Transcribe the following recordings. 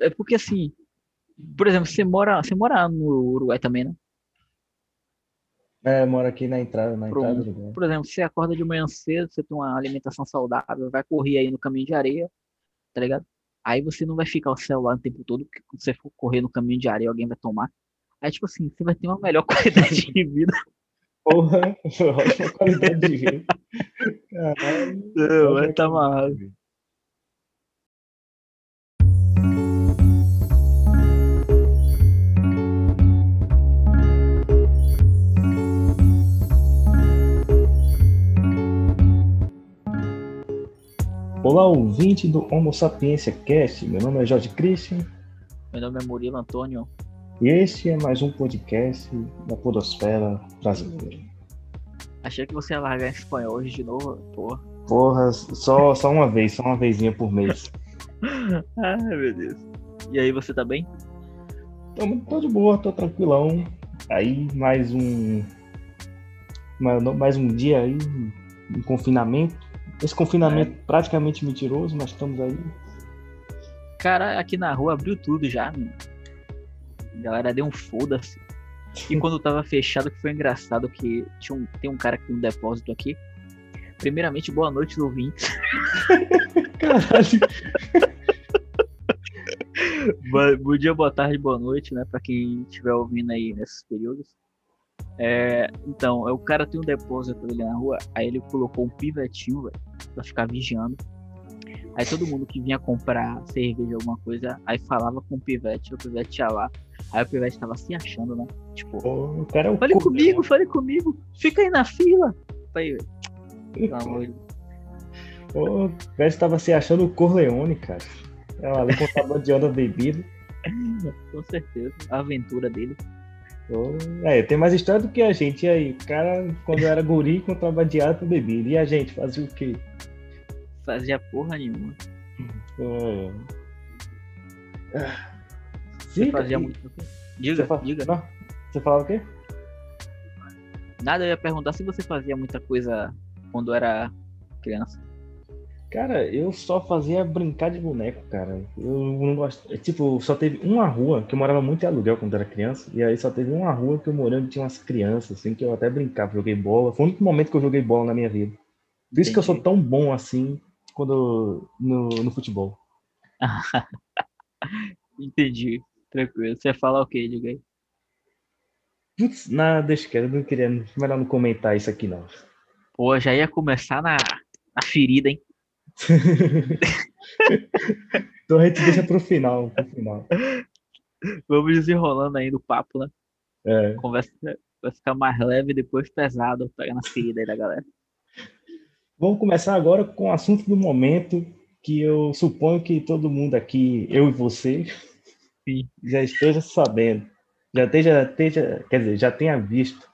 é porque assim, por exemplo, você mora, você mora no Uruguai também, né? É, mora aqui na entrada, na Por, entrada do lugar. por exemplo, você acorda de manhã cedo, você tem uma alimentação saudável, vai correr aí no caminho de areia, tá ligado? Aí você não vai ficar o celular o tempo todo, porque quando você for correr no caminho de areia, alguém vai tomar. Aí, tipo assim, você vai ter uma melhor qualidade de vida. Porra, ótima qualidade de vida. Caralho. Não, vai ótima tá amarrado. Olá, ouvinte do Homo Sapiência Cast. Meu nome é Jorge Christian Meu nome é Murilo Antônio. e este é mais um podcast da Podosfera Brasileira. Achei que você ia largar em espanhol hoje de novo. Porra. Porra, só, só uma vez, só uma vezinha por mês. Ai, meu Deus. E aí, você tá bem? Tô, tô de boa, tô tranquilão. Aí mais um. Mais, mais um dia aí em confinamento. Esse confinamento praticamente mentiroso, mas estamos aí. Cara, aqui na rua abriu tudo já, mano. A galera deu um foda-se. E quando tava fechado, que foi engraçado que tinha um, tem um cara que tem um depósito aqui. Primeiramente, boa noite, ouvintes. Caralho. Bo- Bom dia, boa tarde, boa noite, né? Pra quem estiver ouvindo aí nesses períodos. É, então, o cara tem um depósito ali na rua, aí ele colocou um pivetinho, velho, pra ficar vigiando. Aí todo mundo que vinha comprar cerveja, alguma coisa, aí falava com o pivete, o pivete ia lá. Aí o pivete tava se achando, né? Tipo, o cara é o fale comigo, fale comigo, fica aí na fila. Aí, pelo amor de Pô, o cara estava se achando o Corleone, cara. Ela ali contrabandeando a bebida. Deus, com certeza. A aventura dele. É, tem mais história do que a gente. E aí, o cara, quando era guri, contrabandeado com bebida. E a gente fazia o quê? Fazia porra nenhuma. É. Ah. Você fazia muito. Diga, Você, diga. Não, você falava o quê? Nada, eu ia perguntar se você fazia muita coisa quando era criança. Cara, eu só fazia brincar de boneco, cara. Eu não gosto. é, Tipo, só teve uma rua, que eu morava muito em aluguel quando era criança, e aí só teve uma rua que eu morei onde tinha umas crianças, assim, que eu até brincava, joguei bola. Foi o único momento que eu joguei bola na minha vida. Por isso que eu sou tão bom assim quando no, no futebol. Entendi. Tranquilo. Você fala o quê? Diga aí. Putz, nada, deixa eu não queria. Melhor não comentar isso aqui, não. Pô, já ia começar na, na ferida, hein? Então a gente deixa pro final, pro final. Vamos desenrolando aí do papo, né? É. Conversa vai ficar mais leve e depois pesado. Pega na ferida aí da galera. Vamos começar agora com o assunto do momento, que eu suponho que todo mundo aqui, eu e você, Sim. já esteja sabendo. Já esteja, esteja, quer dizer, já tenha visto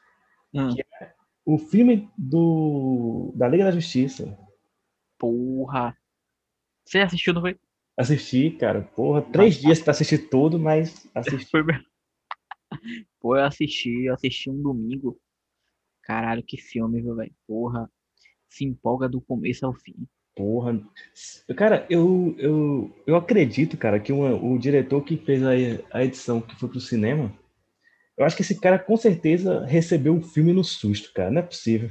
Hum, o filme do, da Liga da Justiça. Porra. Você assistiu, não foi? Assisti, cara, porra, três Ah, dias para assistir tudo, mas assisti. Pô, eu assisti, eu assisti um domingo. Caralho, que filme, viu, velho? Porra. Se empolga do começo ao fim. Porra. Cara, eu, eu, eu acredito, cara, que o, o diretor que fez a, a edição que foi pro cinema, eu acho que esse cara com certeza recebeu o filme no susto, cara. Não é possível.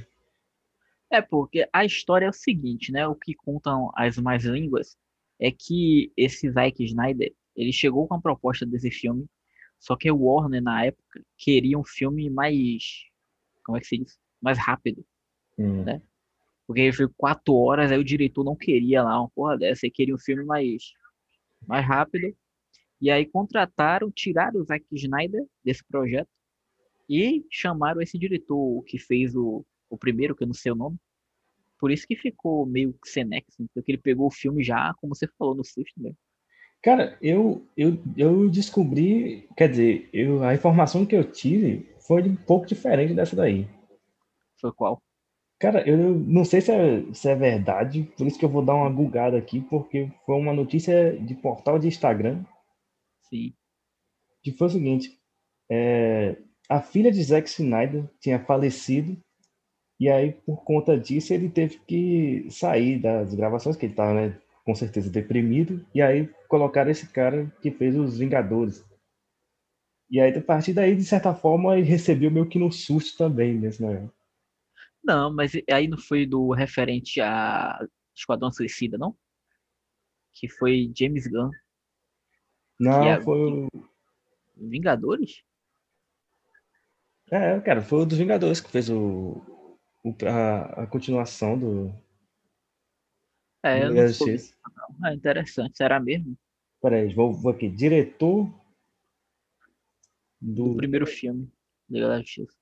É, porque a história é o seguinte, né? O que contam as mais línguas é que esse Zack Snyder, ele chegou com a proposta desse filme, só que o Warner, na época, queria um filme mais... Como é que se diz? Mais rápido. Hum. Né? Porque ele foi quatro horas, aí o diretor não queria lá uma porra dessa, ele queria um filme mais, mais rápido. E aí contrataram, tiraram o Zack Snyder desse projeto e chamaram esse diretor que fez o, o primeiro, que eu não sei o nome. Por isso que ficou meio sem nexo, porque ele pegou o filme já, como você falou, no susto mesmo. Cara, eu, eu, eu descobri, quer dizer, eu, a informação que eu tive foi um pouco diferente dessa daí. Foi qual? Cara, eu não sei se é, se é verdade, por isso que eu vou dar uma gulgada aqui, porque foi uma notícia de portal de Instagram Sim. que foi o seguinte: é, a filha de Zack Snyder tinha falecido, e aí, por conta disso, ele teve que sair das gravações que ele estava, né? com certeza deprimido, e aí colocaram esse cara que fez os Vingadores. E aí, a partir daí, de certa forma, ele recebeu meio que no susto também nesse negócio. Não, mas aí não foi do referente a Esquadrão Suicida, não? Que foi James Gunn. Não, é- foi o. Vingadores? É, cara, foi o dos Vingadores que fez o- a, a continuação do. É, eu da não soube disso, não. É interessante. Será mesmo? Peraí, vou, vou aqui. Diretor Do do primeiro filme. Liga da Justiça.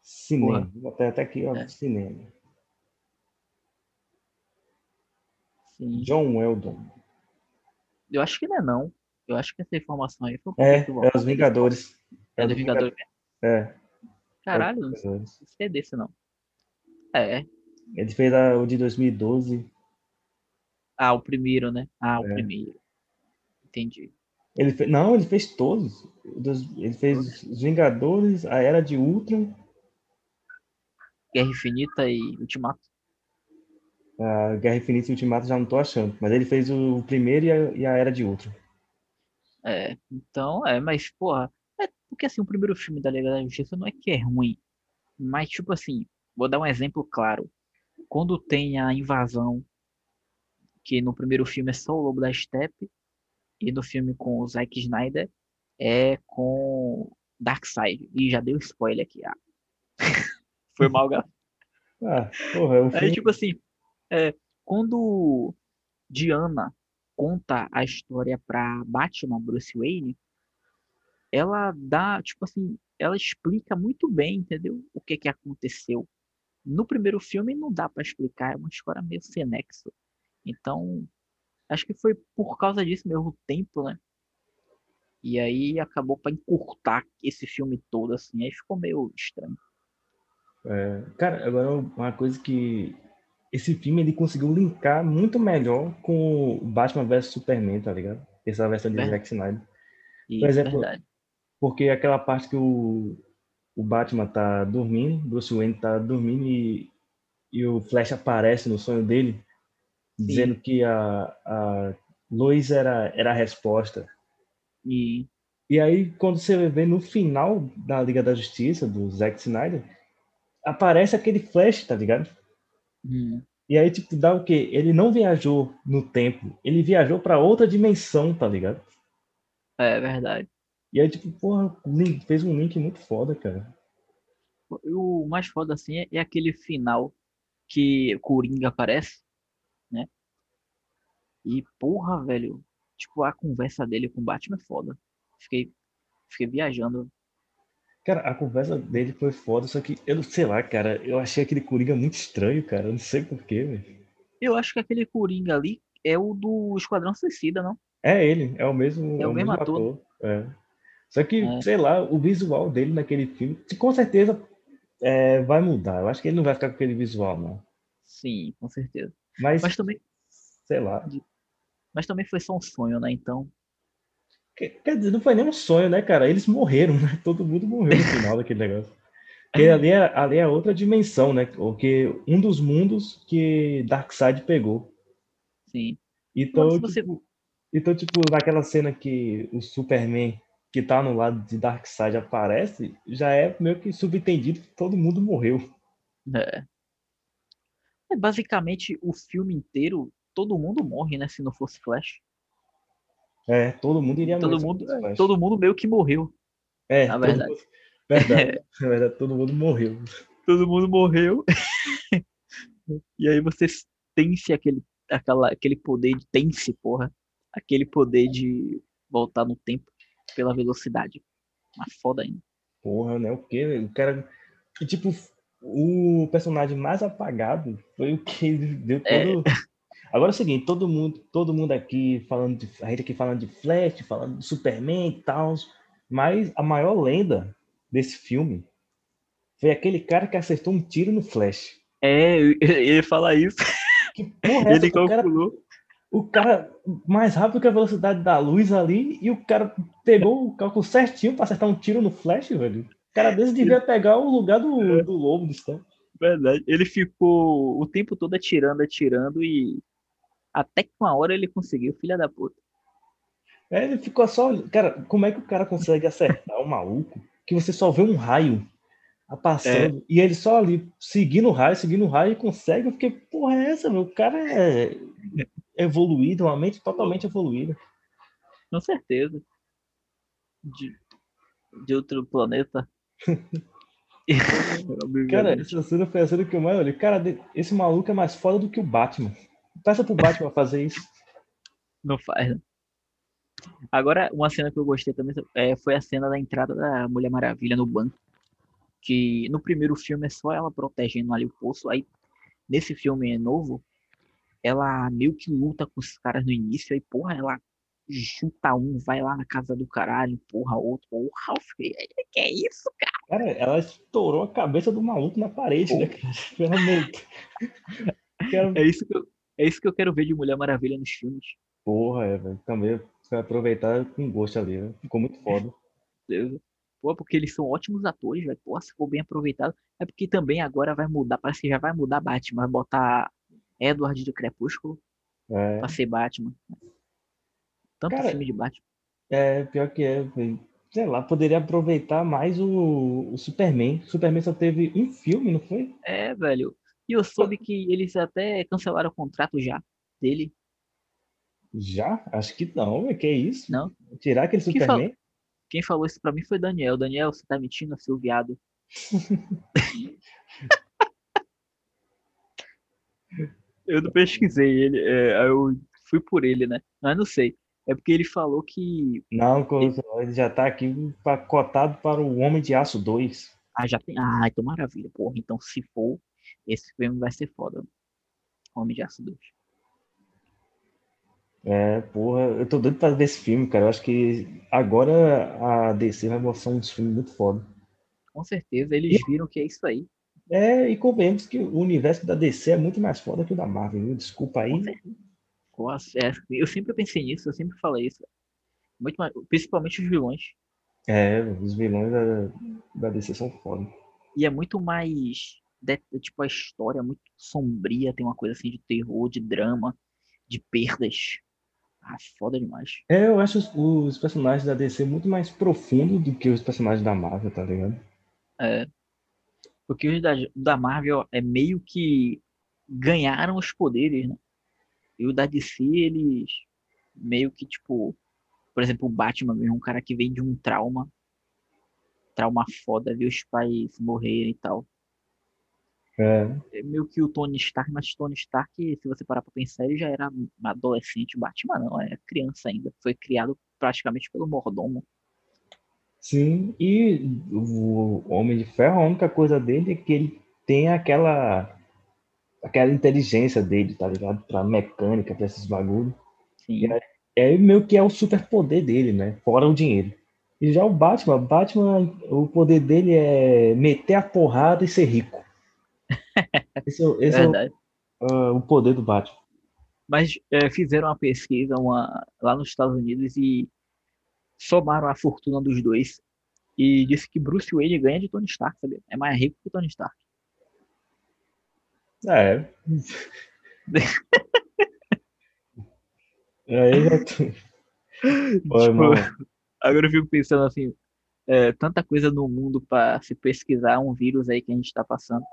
cinema. Porra. Vou botar até aqui, ó, É. cinema. Sim. John Weldon. Eu acho que não é não. Eu acho que essa informação aí foi um É, pouquinho é os Vingadores. É do Vingador mesmo. É, Caralho, é não sei desse não. É. Ele fez a- o de 2012. Ah, o primeiro, né? Ah, o É. primeiro. Entendi. Ele fe- Não, ele fez todos. Ele fez os Vingadores, a Era de Ultron, Guerra Infinita e Ultimato. a Guerra Infinita e Ultimato já não tô achando. Mas ele fez o primeiro e a, e a Era de Ultron. É, então, é, mas, porra, porque assim, o primeiro filme da Liga da Justiça não é que é ruim, mas, tipo assim, vou dar um exemplo claro. Quando tem a invasão, que no primeiro filme é só o Lobo da Steppe, e no filme com o Zack Snyder é com Darkseid. E já deu spoiler aqui, ah. Foi mal, gato. Ah, porra, é um Aí, filme. tipo assim, é, quando Diana conta a história pra Batman, Bruce Wayne, ela dá, tipo assim, ela explica muito bem, entendeu? O que que aconteceu. No primeiro filme não dá pra explicar, é uma história meio sem nexo. Então, acho que foi por causa disso mesmo, o tempo, né? E aí acabou pra encurtar esse filme todo, assim, aí ficou meio estranho. É, cara, agora uma coisa que esse filme ele conseguiu linkar muito melhor com Batman vs Superman, tá ligado? Essa versão de. Zack Snyder. Por exemplo, verdade. Porque aquela parte que o, o Batman tá dormindo, Bruce Wayne tá dormindo e, e o Flash aparece no sonho dele, dizendo que a, a Lois era, era a resposta. E E aí, quando você vê no final da Liga da Justiça, do Zack Snyder, aparece aquele Flash, tá ligado? hum, E aí, tipo, dá o quê? Ele não viajou no tempo, ele viajou pra outra dimensão, tá ligado? é verdade. E aí, tipo, porra, fez um link muito foda, cara. O mais foda assim é, é aquele final que Coringa aparece, né? E porra, velho, tipo a conversa dele com o Batman é foda. Fiquei, fiquei viajando. Cara, a conversa dele foi foda, só que eu não sei lá, cara. Eu achei aquele Coringa muito estranho, cara. Eu não sei porquê, velho. Eu acho que aquele Coringa ali é o do Esquadrão Suicida, não? É ele, é o mesmo, É o mesmo ator. É. Só que, É. sei lá, o visual dele naquele filme, com certeza é, vai mudar. Eu acho que ele não vai ficar com aquele visual, não. Sim, com certeza. Mas, Mas também, sei lá. mas também foi só um sonho, né? Então, Quer dizer, não foi nem um sonho, né, cara? Eles morreram, né? Todo mundo morreu no final daquele negócio. Porque ali é, ali é outra dimensão, né? Porque um dos mundos que Darkseid pegou. sim. Então, você- tipo, então, tipo, naquela cena que o Superman que tá no lado de Darkseid aparece, já é meio que subentendido que todo mundo morreu. É. É basicamente o filme inteiro, todo mundo morre, né? Se não fosse Flash. É, todo mundo iria Todo morrer. se mundo, Flash. todo mundo meio que morreu. é, na verdade. mundo- verdade. Na verdade, todo mundo morreu. todo mundo morreu. e aí você tem-se aquele, aquela, aquele poder de. Tem-se, porra. Aquele poder de voltar no tempo pela velocidade. Mas foda ainda. Porra, né? O quê? O cara. E, tipo, o personagem mais apagado foi o que deu É. todo. Agora é o seguinte, todo mundo, todo mundo aqui falando de. A gente aqui falando de Flash, falando de Superman e tal. Mas a maior lenda desse filme foi aquele cara que acertou um tiro no Flash. É, ele fala isso. Que porra é essa? Ele O cara, calculou. O cara mais rápido que a velocidade da luz ali e o cara pegou o cálculo certinho pra acertar um tiro no Flash, velho. O cara desse devia pegar o lugar do, do lobo do Stan. Verdade. Ele ficou o tempo todo atirando, atirando e até que uma hora ele conseguiu, filha da puta. É, ele ficou só. Cara, como é que o cara consegue acertar o maluco que você só vê um raio passando é. e ele só ali seguindo o raio, seguindo o raio e consegue? Porque, porra, é essa, meu? O cara é evoluído, uma mente totalmente evoluída. Com certeza. De, de outro planeta. cara, essa cena foi a cena que eu mais olhei. Cara, esse maluco é mais foda do que o Batman. Peça pro Batman fazer isso. Não faz, né? Agora, uma cena que eu gostei também é, foi a cena da entrada da Mulher Maravilha no banco. Que no primeiro filme é só ela protegendo ali o poço. Aí, nesse filme novo, ela meio que luta com os caras no início. Aí, porra, ela junta um, vai lá na casa do caralho, empurra outro. Porra, que é isso, cara? Cara, ela estourou a cabeça do maluco na parede, né, cara? Pelo. Quero... É, isso que eu, é isso que eu quero ver de Mulher Maravilha nos filmes. Porra, é, velho. Também vai aproveitar com gosto ali, né? Ficou muito foda. Pô, porque eles são ótimos atores, velho. Pô, se for bem aproveitado. É porque também agora vai mudar, parece que já vai mudar Batman. Vai botar Edward do Crepúsculo é. pra ser Batman. Tanto Cara, filme de Batman. É, pior que é, sei lá, poderia aproveitar mais o, o Superman. O Superman só teve um filme, não foi? É, velho. E eu soube que eles até cancelaram o contrato já dele. Já? Acho que não, que é isso? Não. Tirar aquele Quem Superman? Falou? Quem falou isso pra mim foi Daniel. Daniel, você tá mentindo, seu viado. eu não pesquisei ele, é, eu fui por ele, né? Mas não sei. É porque ele falou que. Não, ele já tá aqui cotado para o Homem de Aço 2. Ah, já tem. Ah, então maravilha, porra. Então, se for, esse filme vai ser foda. Homem de Aço 2. É, porra, eu tô doido pra ver esse filme, cara. Eu acho que agora a DC vai mostrar um filme muito foda. Com certeza, eles viram que é isso aí. É, e convenhamos que o universo da DC é muito mais foda que o da Marvel, viu? Desculpa aí. É, eu sempre pensei nisso, eu sempre falei isso. Muito mais, principalmente os vilões. É, os vilões da, da DC são foda. E é muito mais. De, tipo, a história é muito sombria, tem uma coisa assim de terror, de drama, de perdas. Ah, foda demais. É, eu acho os, os personagens da DC muito mais profundos do que os personagens da Marvel, tá ligado? É. Porque os da, da Marvel é meio que ganharam os poderes, né? E o da DC, eles meio que, tipo, por exemplo, o Batman mesmo, um cara que vem de um trauma, trauma foda, ver os pais morrerem e tal. É. é. meio que o Tony Stark, mas Tony Stark, se você parar pra pensar, ele já era adolescente, Batman não, é criança ainda. Foi criado praticamente pelo mordomo. Sim, e o Homem de Ferro, a única coisa dele é que ele tem aquela aquela inteligência dele, tá ligado? Pra mecânica, pra esses bagulho. Sim. É, é meio que é o superpoder dele, né? Fora o dinheiro. E já o Batman, Batman, o poder dele é meter a porrada e ser rico. Esse, é esse é, o, uh, o, poder do Batman. Mas é, fizeram uma pesquisa uma, lá nos Estados Unidos e somaram a fortuna dos dois. E disse que Bruce Wayne ganha de Tony Stark, sabe? É mais rico que Tony Stark. É. Aí já tô... tipo, agora eu fico pensando assim, é, tanta coisa no mundo para se pesquisar um vírus aí que a gente tá passando.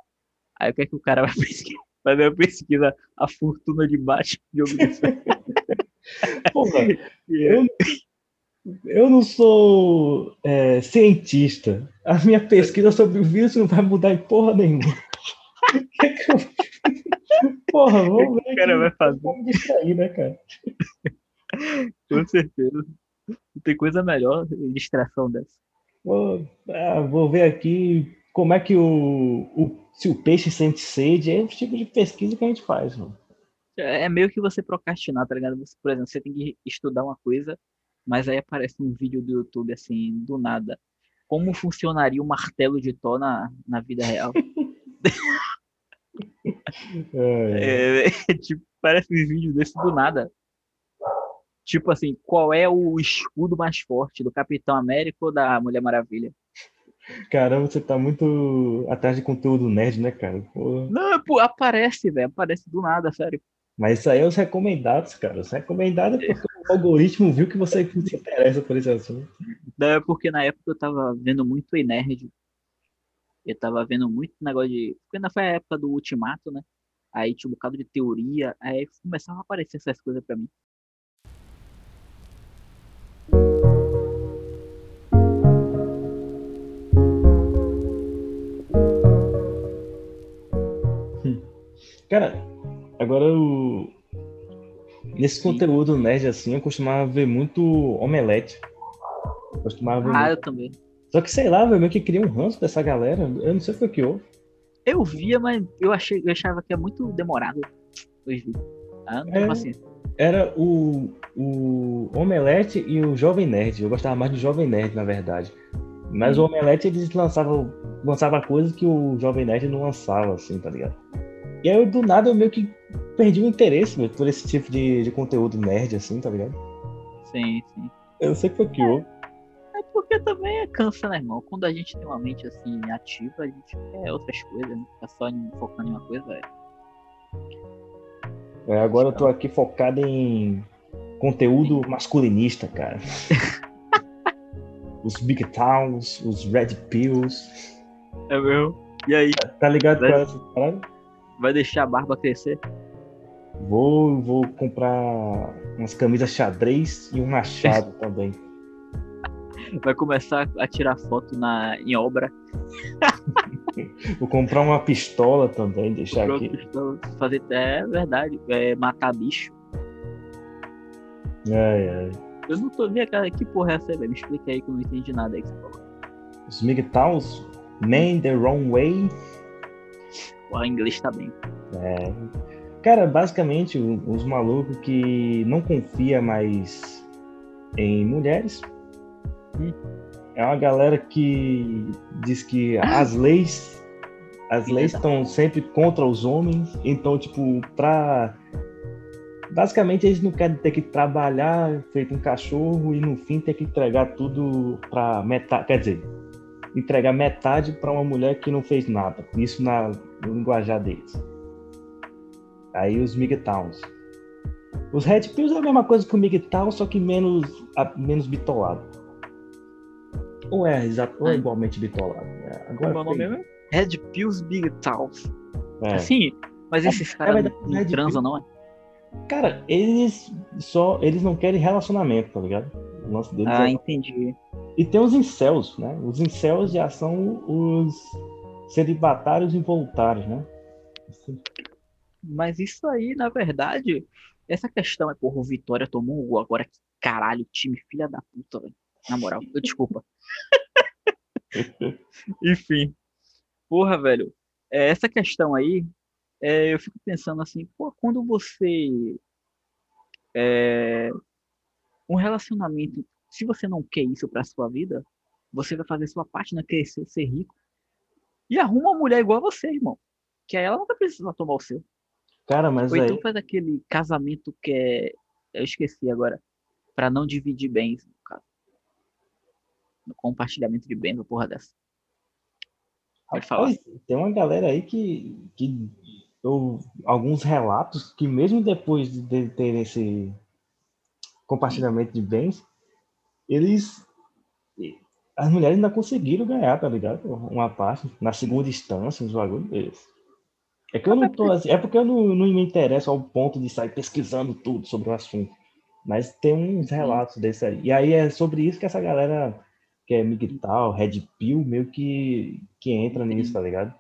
Aí o que é que o cara vai pesquisar? Vai ver a pesquisa a fortuna de baixo de Porra, eu, eu não sou é, cientista. A minha pesquisa sobre o vírus não vai mudar em porra nenhuma. que que eu... Porra, vamos ver. O cara vai fazer. Vamos distrair, né, cara? Com certeza. Não tem coisa melhor distração dessa. Vou, ah, vou ver aqui como é que o, o, se o peixe sente sede. É o tipo de pesquisa que a gente faz, mano. É, é meio que você procrastinar, tá ligado? Você, por exemplo, você tem que estudar uma coisa, mas aí aparece um vídeo do YouTube assim, do nada. Como funcionaria o martelo de Thor na, na vida real? É, é, tipo, parece um vídeo desse do nada. Tipo assim, qual é o escudo mais forte do Capitão América ou da Mulher Maravilha? Caramba, você tá muito atrás de conteúdo nerd, né, cara? Porra. Não, pô, aparece, velho. Aparece do nada, sério. Mas isso aí é os recomendados, cara. Os recomendados é porque o algoritmo viu que você se interessa por esse assunto. Não, é porque na época eu tava vendo muito E-Nerd. Eu tava vendo muito negócio de. Porque ainda foi a época do Ultimato, né? Aí tinha um bocado de teoria. Aí começava a aparecer essas coisas pra mim. Cara, agora o. Nesse conteúdo nerd assim, eu costumava ver muito omelete. Eu costumava ver Ah, muito. eu também. Só que sei lá, velho, meio que cria um ranço dessa galera. Eu não sei o que houve. Eu via, mas eu, achei, eu achava que é muito demorado os vídeos. Ah, não É. paciência. Era o, o Omelete e o Jovem Nerd. Eu gostava mais do Jovem Nerd, na verdade. Mas o Omelete eles lançavam, lançava coisas que o Jovem Nerd não lançava, assim, tá ligado? E aí, do nada, eu meio que perdi o interesse meu, por esse tipo de, de conteúdo nerd, assim, tá ligado? Sim, sim. Eu não sei que foi que houve. É porque também é cansa, né, irmão? Quando a gente tem uma mente assim ativa, a gente quer outras coisas, né? Ficar só focando em uma coisa, é. É, agora eu tô aqui focado em conteúdo masculinista, cara. os Big Towns, os Red Pills. É meu. E aí, Tá ligado com Vai- essa parada? Vai deixar a barba crescer? Vou, vou comprar umas camisas xadrez e um machado também. Vai começar a tirar foto na, em obra, Vou comprar uma pistola também, deixar aqui. pistola, fazer. É verdade, é matar bicho. Ai, ai. Eu não tô vendo, cara, que porra é essa aí, velho? Me explica aí que eu não entendi nada aí que você falou. Os MGTOWs, Man the Wrong Way. O inglês tá bem. É. Cara, basicamente, os malucos que não confia mais em mulheres. Hum. É uma galera que diz que as leis. As leis estão sempre contra os homens. Então, tipo, pra. Basicamente, eles não querem ter que trabalhar feito um cachorro e no fim ter que entregar tudo pra metade. Quer dizer, entregar metade pra uma mulher que não fez nada. Isso na, no linguajar deles. Aí os MGTOWns. Os Red Pills é a mesma coisa que o MGTOW, só que menos, a- menos bitolado. Ou é, exato, ou é Ah. igualmente bitolado. É, agora Como é o nome foi- mesmo? Red Pills Big Towels. é. Assim, mas esses caras verdade, não, Red transam, não é? Cara, eles só eles não querem relacionamento, tá ligado? O lance deles Ah, é... entendi. E tem os incels, né? Os incels já são os celibatários involuntários, né? Mas isso aí, na verdade, essa questão é, porra, o Vitória tomou um gol agora. Que caralho, time filha da puta, velho. Na moral, eu- desculpa. Enfim. Porra, velho. é, essa questão aí, é, eu fico pensando assim, pô, quando você. É, um relacionamento, se você não quer isso pra sua vida, você vai fazer sua parte, né? Crescer, ser rico. E arruma uma mulher igual a você, irmão. Que aí ela não vai precisar tomar o seu. Cara, mas Ou aí... então faz aquele casamento que é. Eu esqueci agora. Pra não dividir bens, no caso. No compartilhamento de bens, uma porra dessa. Pode falar. Tem uma galera aí que, que eu, alguns relatos que mesmo depois de ter esse compartilhamento de bens, eles as mulheres ainda conseguiram ganhar, tá ligado? Uma parte na segunda instância, uns bagulho deles. É que eu não tô assim, é porque eu não, não me interesso ao ponto de sair pesquisando tudo sobre o assunto. Mas tem uns relatos desse aí. E aí é sobre isso que essa galera que é migtal, red pill, meio que, que entra nisso, tá ligado?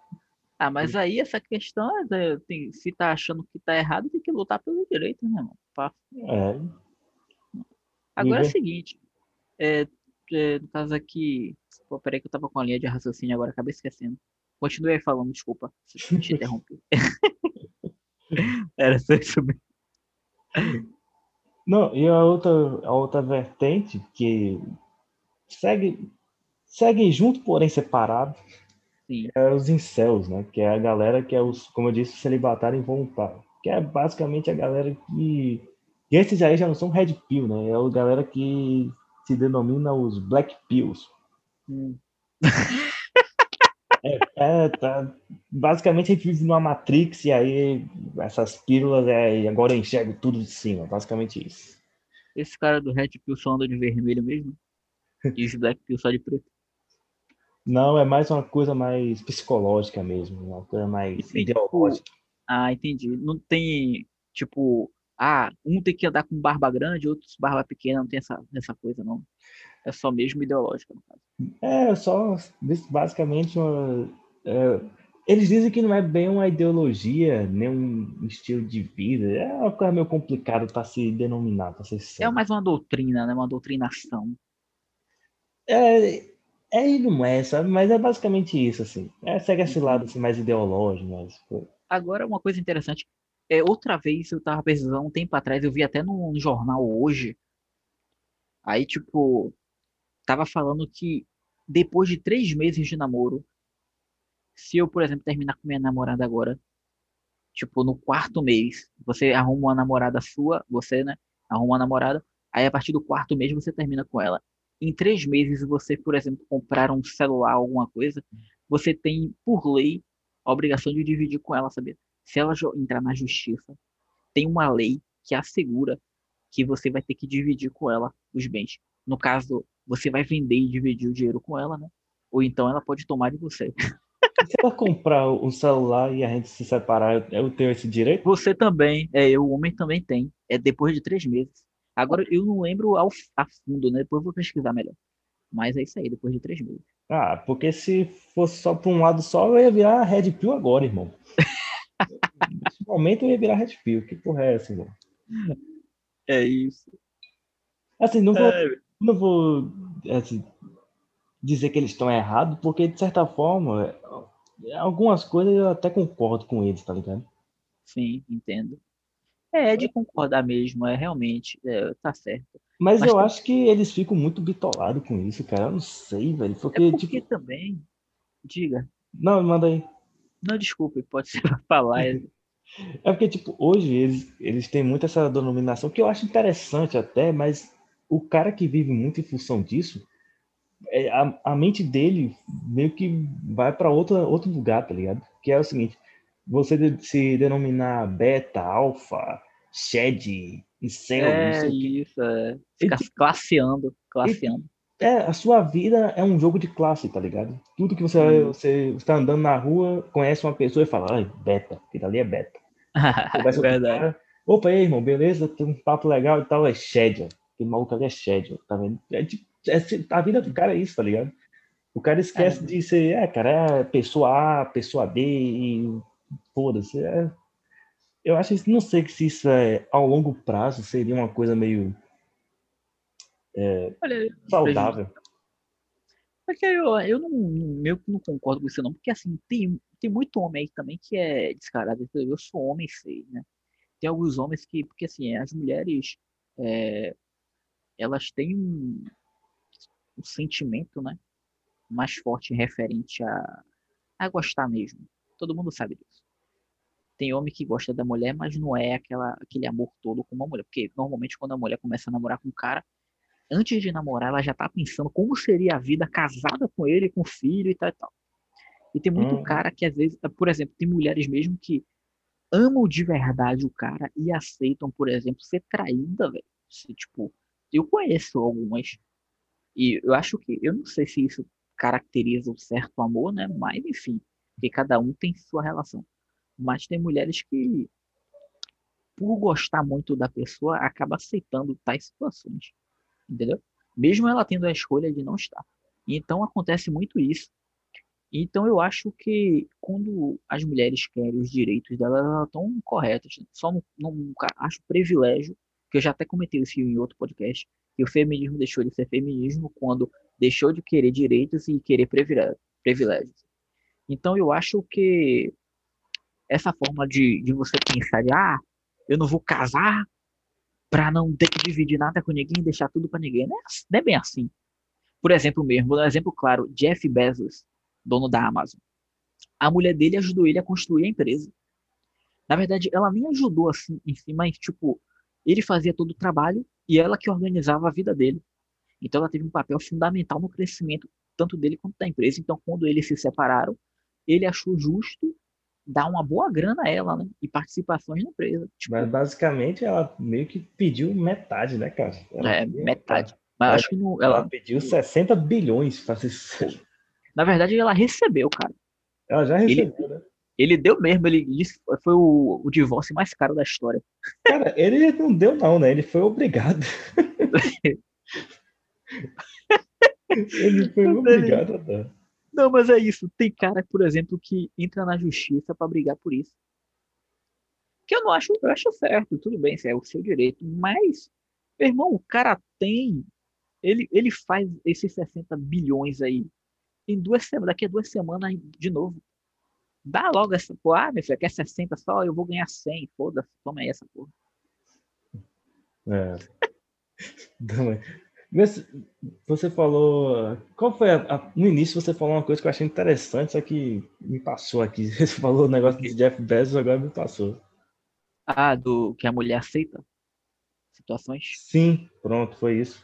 Ah, mas aí essa questão é. tem- se tá achando que tá errado, tem que lutar pelo direito, né, irmão? Pá. É, Agora é o Viver. seguinte. É, é, no caso aqui. Pô, peraí que eu tava com a linha de raciocínio agora, acabei esquecendo. Continue aí falando, desculpa. Se te interrompi. Era só isso mesmo. Não, e a outra, a outra vertente que segue, segue junto, porém separado, Sim. é os incels, né? Que é a galera que é os, como eu disse, celibatário involuntário. Que é basicamente a galera que. E esses aí já não são red pill, né? É a galera que se denomina os black pills. Hum. É, é, tá. Basicamente a gente vive numa Matrix e aí essas pílulas é, agora eu enxergo tudo de cima, basicamente isso. Esse cara do Red Pill só anda de vermelho mesmo? E os Black Pill só de preto? Não, é mais uma coisa mais psicológica mesmo, uma coisa mais Entendi. ideológica. Ah, entendi. Não tem, tipo, ah, um tem que andar com barba grande, outro com barba pequena, não tem essa, essa coisa, não. É só mesmo ideológica, no caso. É, só basicamente uma, é, eles dizem que não é bem uma ideologia, nem um estilo de vida. É uma coisa meio complicada para se denominar, para ser É sincero. mais uma doutrina, né? Uma doutrinação. É, é e não é, sabe? Mas é basicamente isso, assim. É, segue esse lado assim, mais ideológico, mas Agora, uma coisa interessante. É, outra vez eu tava pesquisando um tempo atrás, eu vi até no, no jornal hoje. Aí, tipo, tava falando que depois de três meses de namoro, se eu, por exemplo, terminar com minha namorada agora, tipo, no quarto mês, você arruma uma namorada sua, você, né? Arruma uma namorada, aí a partir do quarto mês você termina com ela. Em três meses, você, por exemplo, comprar um celular, alguma coisa, você tem, por lei, a obrigação de dividir com ela, sabia? Se ela entrar na justiça, tem uma lei que assegura que você vai ter que dividir com ela os bens. No caso, você vai vender e dividir o dinheiro com ela, né? Ou então ela pode tomar de você. se ela comprar um celular e a gente se separar, eu tenho esse direito? Você também, é, o homem também tem. É depois de três meses. Agora, eu não lembro ao, a fundo, né? Depois eu vou pesquisar melhor. Mas é isso aí, depois de três meses. Ah, porque se fosse só para um lado só, eu ia virar Red Pill agora, irmão. Eu ia virar Red Pill. Que porra é essa, irmão? É isso. Assim, não vou, É, não vou assim, dizer que eles estão errados, porque de certa forma, algumas coisas eu até concordo com eles, tá ligado? sim, entendo. É, é de concordar mesmo, é realmente, é, tá certo. Mas, Mas eu tem- acho que eles ficam muito bitolados com isso, cara. Eu não sei, velho. É Porque, porque tipo. também, diga, Não, manda aí. não desculpe, pode ser pra falar. é- porque, tipo, hoje eles, eles têm muito essa denominação que eu acho interessante até, mas o cara que vive muito em função disso, é, a, a mente dele meio que vai para outro, lugar, tá ligado? Que é o seguinte: você de- se denominar beta, alfa, shed, incel, não É sei isso, é. Fica classeando, classeando. É, a sua vida é um jogo de classe, tá ligado? Tudo que você, Hum. você está andando na rua, conhece uma pessoa e fala, ai, beta, aquele ali é beta. Verdade. cara, Opa, aí, irmão, beleza? Tem um papo legal e tal, é schedule. Aquele maluco ali é schedule, tá vendo? É, tipo, é, a vida do cara é isso, tá ligado? O cara esquece É. de ser, é, cara, é pessoa A, pessoa B e foda-se. É, eu acho que não sei se isso é ao longo prazo seria uma coisa meio Olha, saudável. Porque eu, eu não, meio que não concordo com isso, não. Porque assim, tem, tem muito homem aí também que é descarado. Eu sou homem, sei, né? Tem alguns homens que, porque assim, as mulheres, é, elas têm um, um sentimento, né? Mais forte referente a, a gostar mesmo. Todo mundo sabe disso. Tem homem que gosta da mulher, mas não é aquela, aquele amor todo como a mulher. Porque normalmente quando a mulher começa a namorar com um cara, antes de namorar, ela já tá pensando como seria a vida casada com ele, com filho e tal e tal. E tem muito Hum. cara que às vezes, por exemplo, tem mulheres mesmo que amam de verdade o cara e aceitam, por exemplo, ser traída, velho. Se, Tipo, eu conheço algumas. E eu acho que, eu não sei se isso caracteriza um certo amor, né? Mas enfim, porque cada um tem sua relação. Mas tem mulheres que, por gostar muito da pessoa, acaba aceitando tais situações entendeu? Mesmo ela tendo a escolha de não estar. Então acontece muito isso. Então eu acho que quando as mulheres querem os direitos delas, elas estão corretas. Só não, acho privilégio, que eu já até comentei isso em outro podcast, que o feminismo deixou de ser feminismo quando deixou de querer direitos e querer privilégios. Então eu acho que essa forma de, de você pensar de, ah, eu não vou casar para não ter que dividir nada com ninguém, deixar tudo para ninguém. Não é, assim- não é bem assim. Por exemplo mesmo, um exemplo claro, Jeff Bezos, dono da Amazon. A mulher dele ajudou ele a construir a empresa. Na verdade, ela nem ajudou assim em si, mas tipo, ele fazia todo o trabalho e ela que organizava a vida dele. Então ela teve um papel fundamental no crescimento tanto dele quanto da empresa. Então quando eles se separaram, ele achou justo dar uma boa grana a ela, né? E participações na empresa. Tipo, Mas basicamente ela meio que pediu metade, né, cara? Ela é, metade. Mas ela, acho que não, ela, ela pediu 60 bilhões para ser. Na verdade, ela recebeu, cara. Ela já recebeu, ele, né? Ele deu mesmo, ele disse foi o, o divórcio mais caro da história. Cara, ele não deu, não, né? Ele foi obrigado. ele foi obrigado a dar. Não, mas é isso. Tem cara, por exemplo, que entra na justiça para brigar por isso. Que eu não acho, eu acho certo, tudo bem, é o seu direito. Mas, meu irmão, o cara tem. Ele, ele faz esses 60 bilhões aí em duas semanas, daqui a duas semanas de novo. Dá logo essa porra. Ah, meu filho, quer 60 só? Eu vou ganhar 100. Foda-se, toma aí essa porra. É. Mas você falou. Qual foi a, a, no início você falou uma coisa que eu achei interessante, só que me passou aqui. Você falou o negócio de Jeff Bezos, agora me passou. Ah, do que a mulher aceita situações? Sim, pronto, foi isso.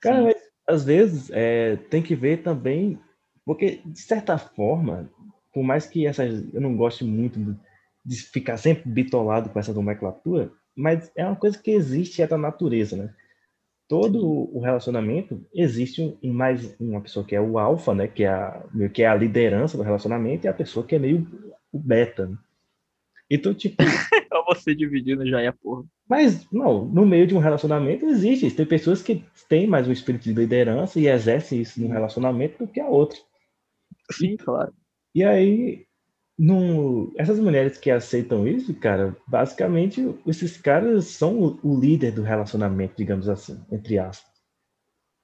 Cara, mas, às vezes é, tem que ver também, porque de certa forma, por mais que essas, eu não goste muito de ficar sempre bitolado com essa nomenclatura, mas é uma coisa que existe é da natureza, né? Todo o relacionamento existe um, mais uma pessoa que é o alfa, né? Que é a, que é a liderança do relacionamento e a pessoa que é meio o beta. Né? Então, tipo. é você dividindo já é porra. Mas, não, no meio de um relacionamento existe. Tem pessoas que têm mais um espírito de liderança e exercem isso no relacionamento do que a outra. Sim, claro. E aí, no, essas mulheres que aceitam isso, cara, basicamente esses caras são o, o líder do relacionamento, digamos assim, entre aspas.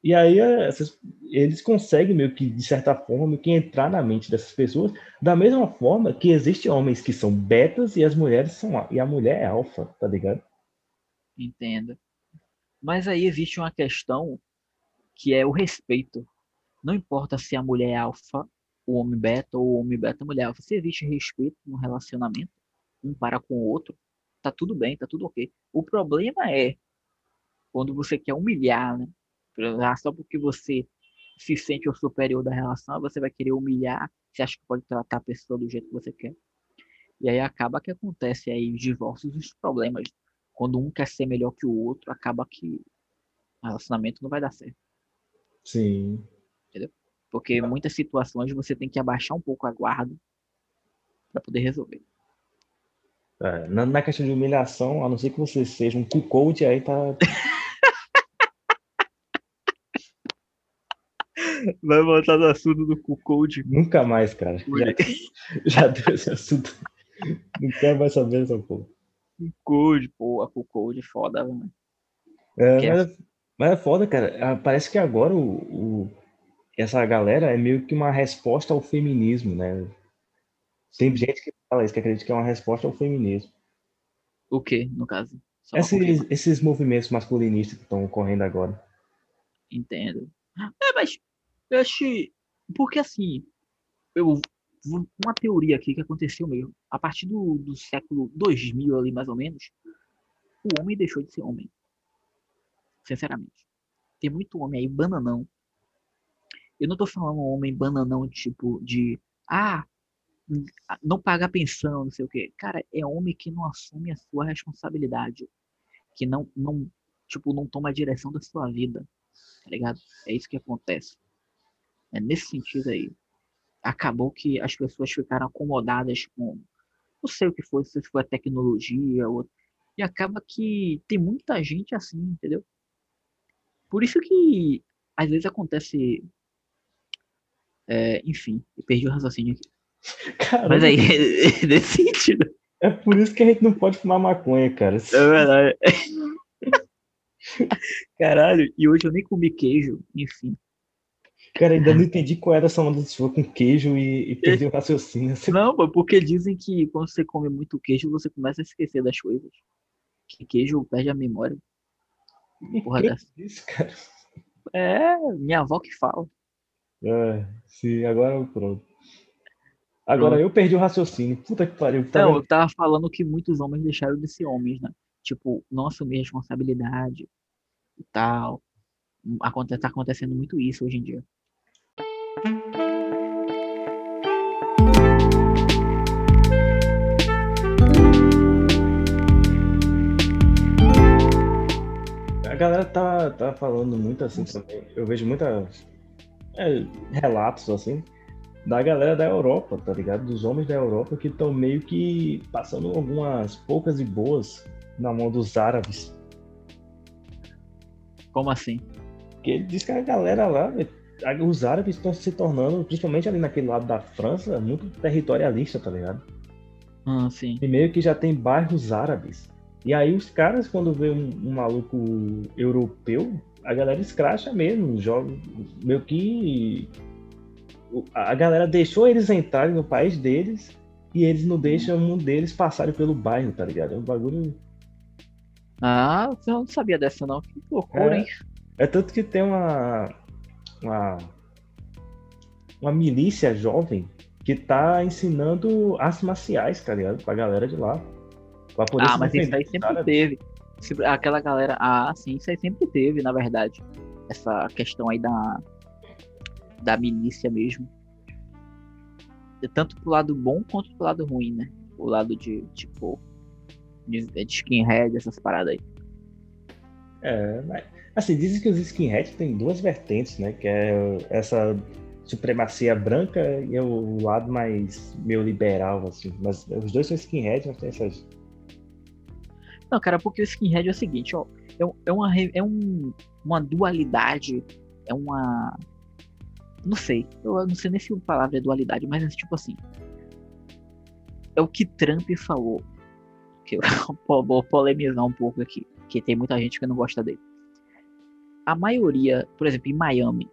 E aí essas, eles conseguem meio que, de certa forma, meio que entrar na mente dessas pessoas, da mesma forma que existem homens que são betas e as mulheres são e a mulher é alfa, tá ligado? Entendo. Mas aí existe uma questão que é o respeito. Não importa se a mulher é alfa o homem beta ou o homem beta mulher. Se existe respeito no relacionamento, um para com o outro, tá tudo bem, tá tudo ok. O problema é quando você quer humilhar, né? Só porque você se sente o superior da relação, você vai querer humilhar, você acha que pode tratar a pessoa do jeito que você quer. E aí acaba que acontece aí os divórcios e os problemas. Quando um quer ser melhor que o outro, acaba que o relacionamento não vai dar certo. Sim. Porque em muitas situações você tem que abaixar um pouco a guarda para poder resolver. É, na, na, questão de humilhação, a não ser que você seja um cuckold, aí tá. Vai voltar no assunto do cuckold. Nunca mais, cara. Já, já deu esse assunto. Não quero mais saber dessa porra. Cuckold, pô, a cuckold é foda, mano. É, mas, é, mas é foda, cara. Ah, parece que agora o, o essa galera é meio que uma resposta ao feminismo, né? Tem gente que fala isso, que acredita que é uma resposta ao feminismo. O que, no caso? Esses, esses movimentos masculinistas que estão ocorrendo agora. Entendo. É, mas eu acho. Porque assim, eu uma teoria aqui que aconteceu mesmo. A partir do, do século 2000 ali, mais ou menos, o homem deixou de ser homem. Sinceramente. Tem muito homem aí, bananão, eu não tô falando homem bananão, tipo, de. Ah, não paga pensão, não sei o quê. Cara, é homem que não assume a sua responsabilidade. Que não, não, tipo, não toma a direção da sua vida. Tá ligado? É isso que acontece. É nesse sentido aí. Acabou que as pessoas ficaram acomodadas com. Não sei o que foi, se foi a tecnologia ou. E acaba que tem muita gente assim, entendeu? Por isso que às vezes acontece é, enfim, perdi o raciocínio aqui. Caramba. Mas aí, nesse sentido. É por isso que a gente não pode fumar maconha, cara. É verdade. Caralho, e hoje eu nem comi queijo, enfim. Cara, ainda não entendi qual era essa onda de com queijo e, e perdi o raciocínio. Não, porque dizem que quando você come muito queijo, você começa a esquecer das coisas. Que queijo perde a memória. Porra dessa. Isso, cara. É, minha avó que fala. É, sim, agora pronto. Agora eu perdi o raciocínio. Puta que pariu. Tá não, eu tava falando que muitos homens deixaram de ser homens, né? Tipo, não assumir responsabilidade e tal. Aconte tá acontecendo muito isso hoje em dia. A galera tá, tá falando muito assim também. Eu vejo muita é, relatos assim da galera da Europa, tá ligado? Dos homens da Europa que estão meio que passando algumas poucas e boas na mão dos árabes. Como assim? Porque ele diz que a galera lá, os árabes estão se tornando, principalmente ali naquele lado da França, muito territorialista, tá ligado? Ah, sim. E meio que já tem bairros árabes. E aí os caras, quando vê um, um maluco europeu, a galera escracha mesmo, joga meio que a galera deixou eles entrarem no país deles e eles não deixam um deles passarem pelo bairro, tá ligado? É um bagulho. Ah, eu não sabia dessa não. Que loucura, é, hein? É tanto que tem uma, uma. Uma milícia jovem que tá ensinando artes marciais, tá ligado? Pra galera de lá. ah, mas isso aí sempre teve. Aquela galera. Isso aí sempre teve, na verdade. Essa questão aí da, da milícia mesmo. Tanto pro lado bom quanto pro lado ruim, né? O lado de, tipo, de, de skinhead, essas paradas aí. É, mas, assim, dizem que os skinheads têm duas vertentes, né? Que é essa supremacia branca e o lado mais meio liberal, assim. Mas os dois são skinheads, mas tem essas. Não, cara, porque o skinhead é o seguinte, ó. É, é, uma, é um, uma dualidade, é uma não sei. Eu não sei nem se a palavra é dualidade, mas é tipo assim. É o que Trump falou. Que eu vou polemizar um pouco aqui. Que tem muita gente que não gosta dele. A maioria, por exemplo, em Miami,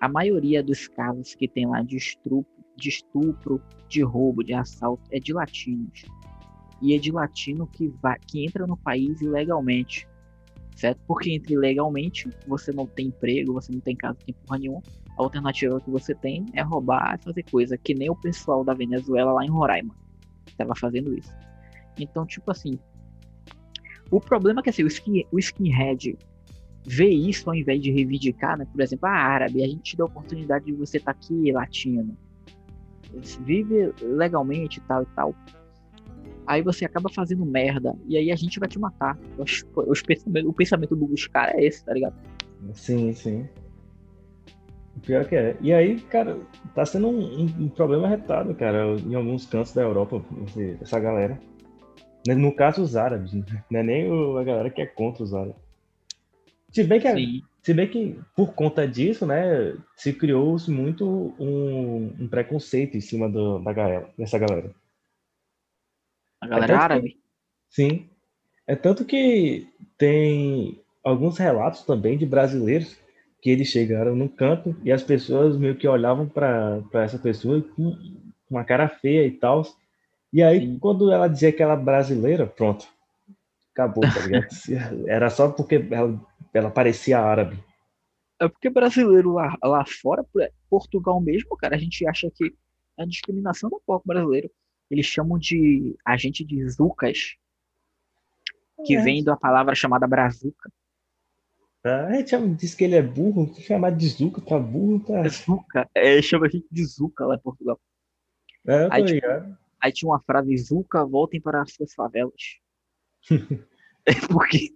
a maioria dos casos que tem lá de estupro, de estupro, de roubo, de assalto, é de latinos. E é de latino que, vai, que entra no país ilegalmente. Certo? Porque entra ilegalmente, você não tem emprego, você não tem casa, não tem porra nenhuma a alternativa que você tem é roubar fazer coisa, que nem o pessoal da Venezuela lá em Roraima estava fazendo isso. Então, tipo assim, o problema é que assim, o, skin, o skinhead vê isso ao invés de reivindicar, né? Por exemplo, a árabe, a gente te dá a oportunidade de você estar tá aqui latino, vive legalmente tal e tal. Aí você acaba fazendo merda e aí a gente vai te matar. Os, os pensamento, o pensamento dos caras é esse, tá ligado? Sim, sim. Pior que é. E aí, cara, tá sendo um, um, problema retado, cara, em alguns cantos da Europa, essa galera. Né, no caso, os árabes, né? não é nem a galera que é contra os árabes. Se bem que, se bem que por conta disso, né, se criou muito um, um, preconceito em cima do, da galera, dessa galera. A galera é árabe? Que, sim. É tanto que tem alguns relatos também de brasileiros que eles chegaram no canto e as pessoas meio que olhavam para essa pessoa com uma cara feia e tal. E aí, Sim. quando ela dizia que ela brasileira, pronto. Acabou, tá ligado? Era só porque ela, ela parecia árabe. É porque brasileiro lá, lá fora, Portugal mesmo, cara, a gente acha que a discriminação do povo brasileiro. Eles chamam de a gente de zucas, que é. vem da palavra chamada brazuca. A gente diz que ele é burro, chamar de Zuca pra burro, tá? É Zuca, é, chama a gente de Zuca lá em Portugal. É, aí, ligado. aí tinha uma frase, Zuca, voltem para as suas favelas. é porque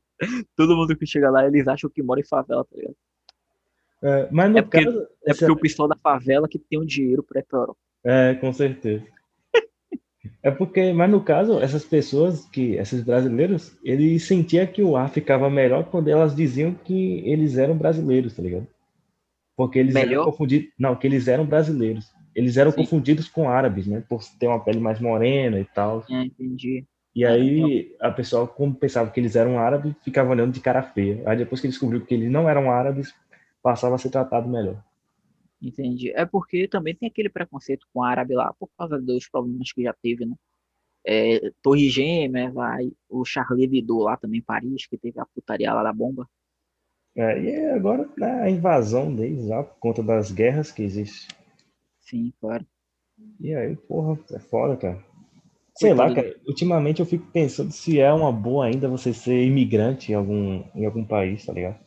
todo mundo que chega lá, eles acham que mora em favela, tá ligado? É, mas no é porque, caso, é porque o pessoal da favela que tem o um dinheiro para ir pra Europa. É, com certeza. É porque, mas no caso, essas pessoas, que esses brasileiros, eles sentiam que o ar ficava melhor quando elas diziam que eles eram brasileiros, tá ligado? Porque eles melhor? eram confundidos. Não, que eles eram brasileiros. Eles eram Sim. confundidos com árabes, né? Por ter uma pele mais morena e tal. É, entendi. E aí a pessoa, como pensava que eles eram árabes, ficava olhando de cara feia. Aí depois que descobriu que eles não eram árabes, passava a ser tratado melhor. Entendi. É porque também tem aquele preconceito com árabe lá, por causa dos problemas que já teve, né? É, Torre Gêmeas, vai, o Charlie Hebdo lá também, em Paris, que teve a putaria lá da bomba. É, e agora né, a invasão deles lá, por conta das guerras que existem. Sim, claro. E aí, porra, é foda, cara. Sei lá, cara, ultimamente eu fico pensando se é uma boa ainda você ser imigrante em algum, em algum país, tá ligado?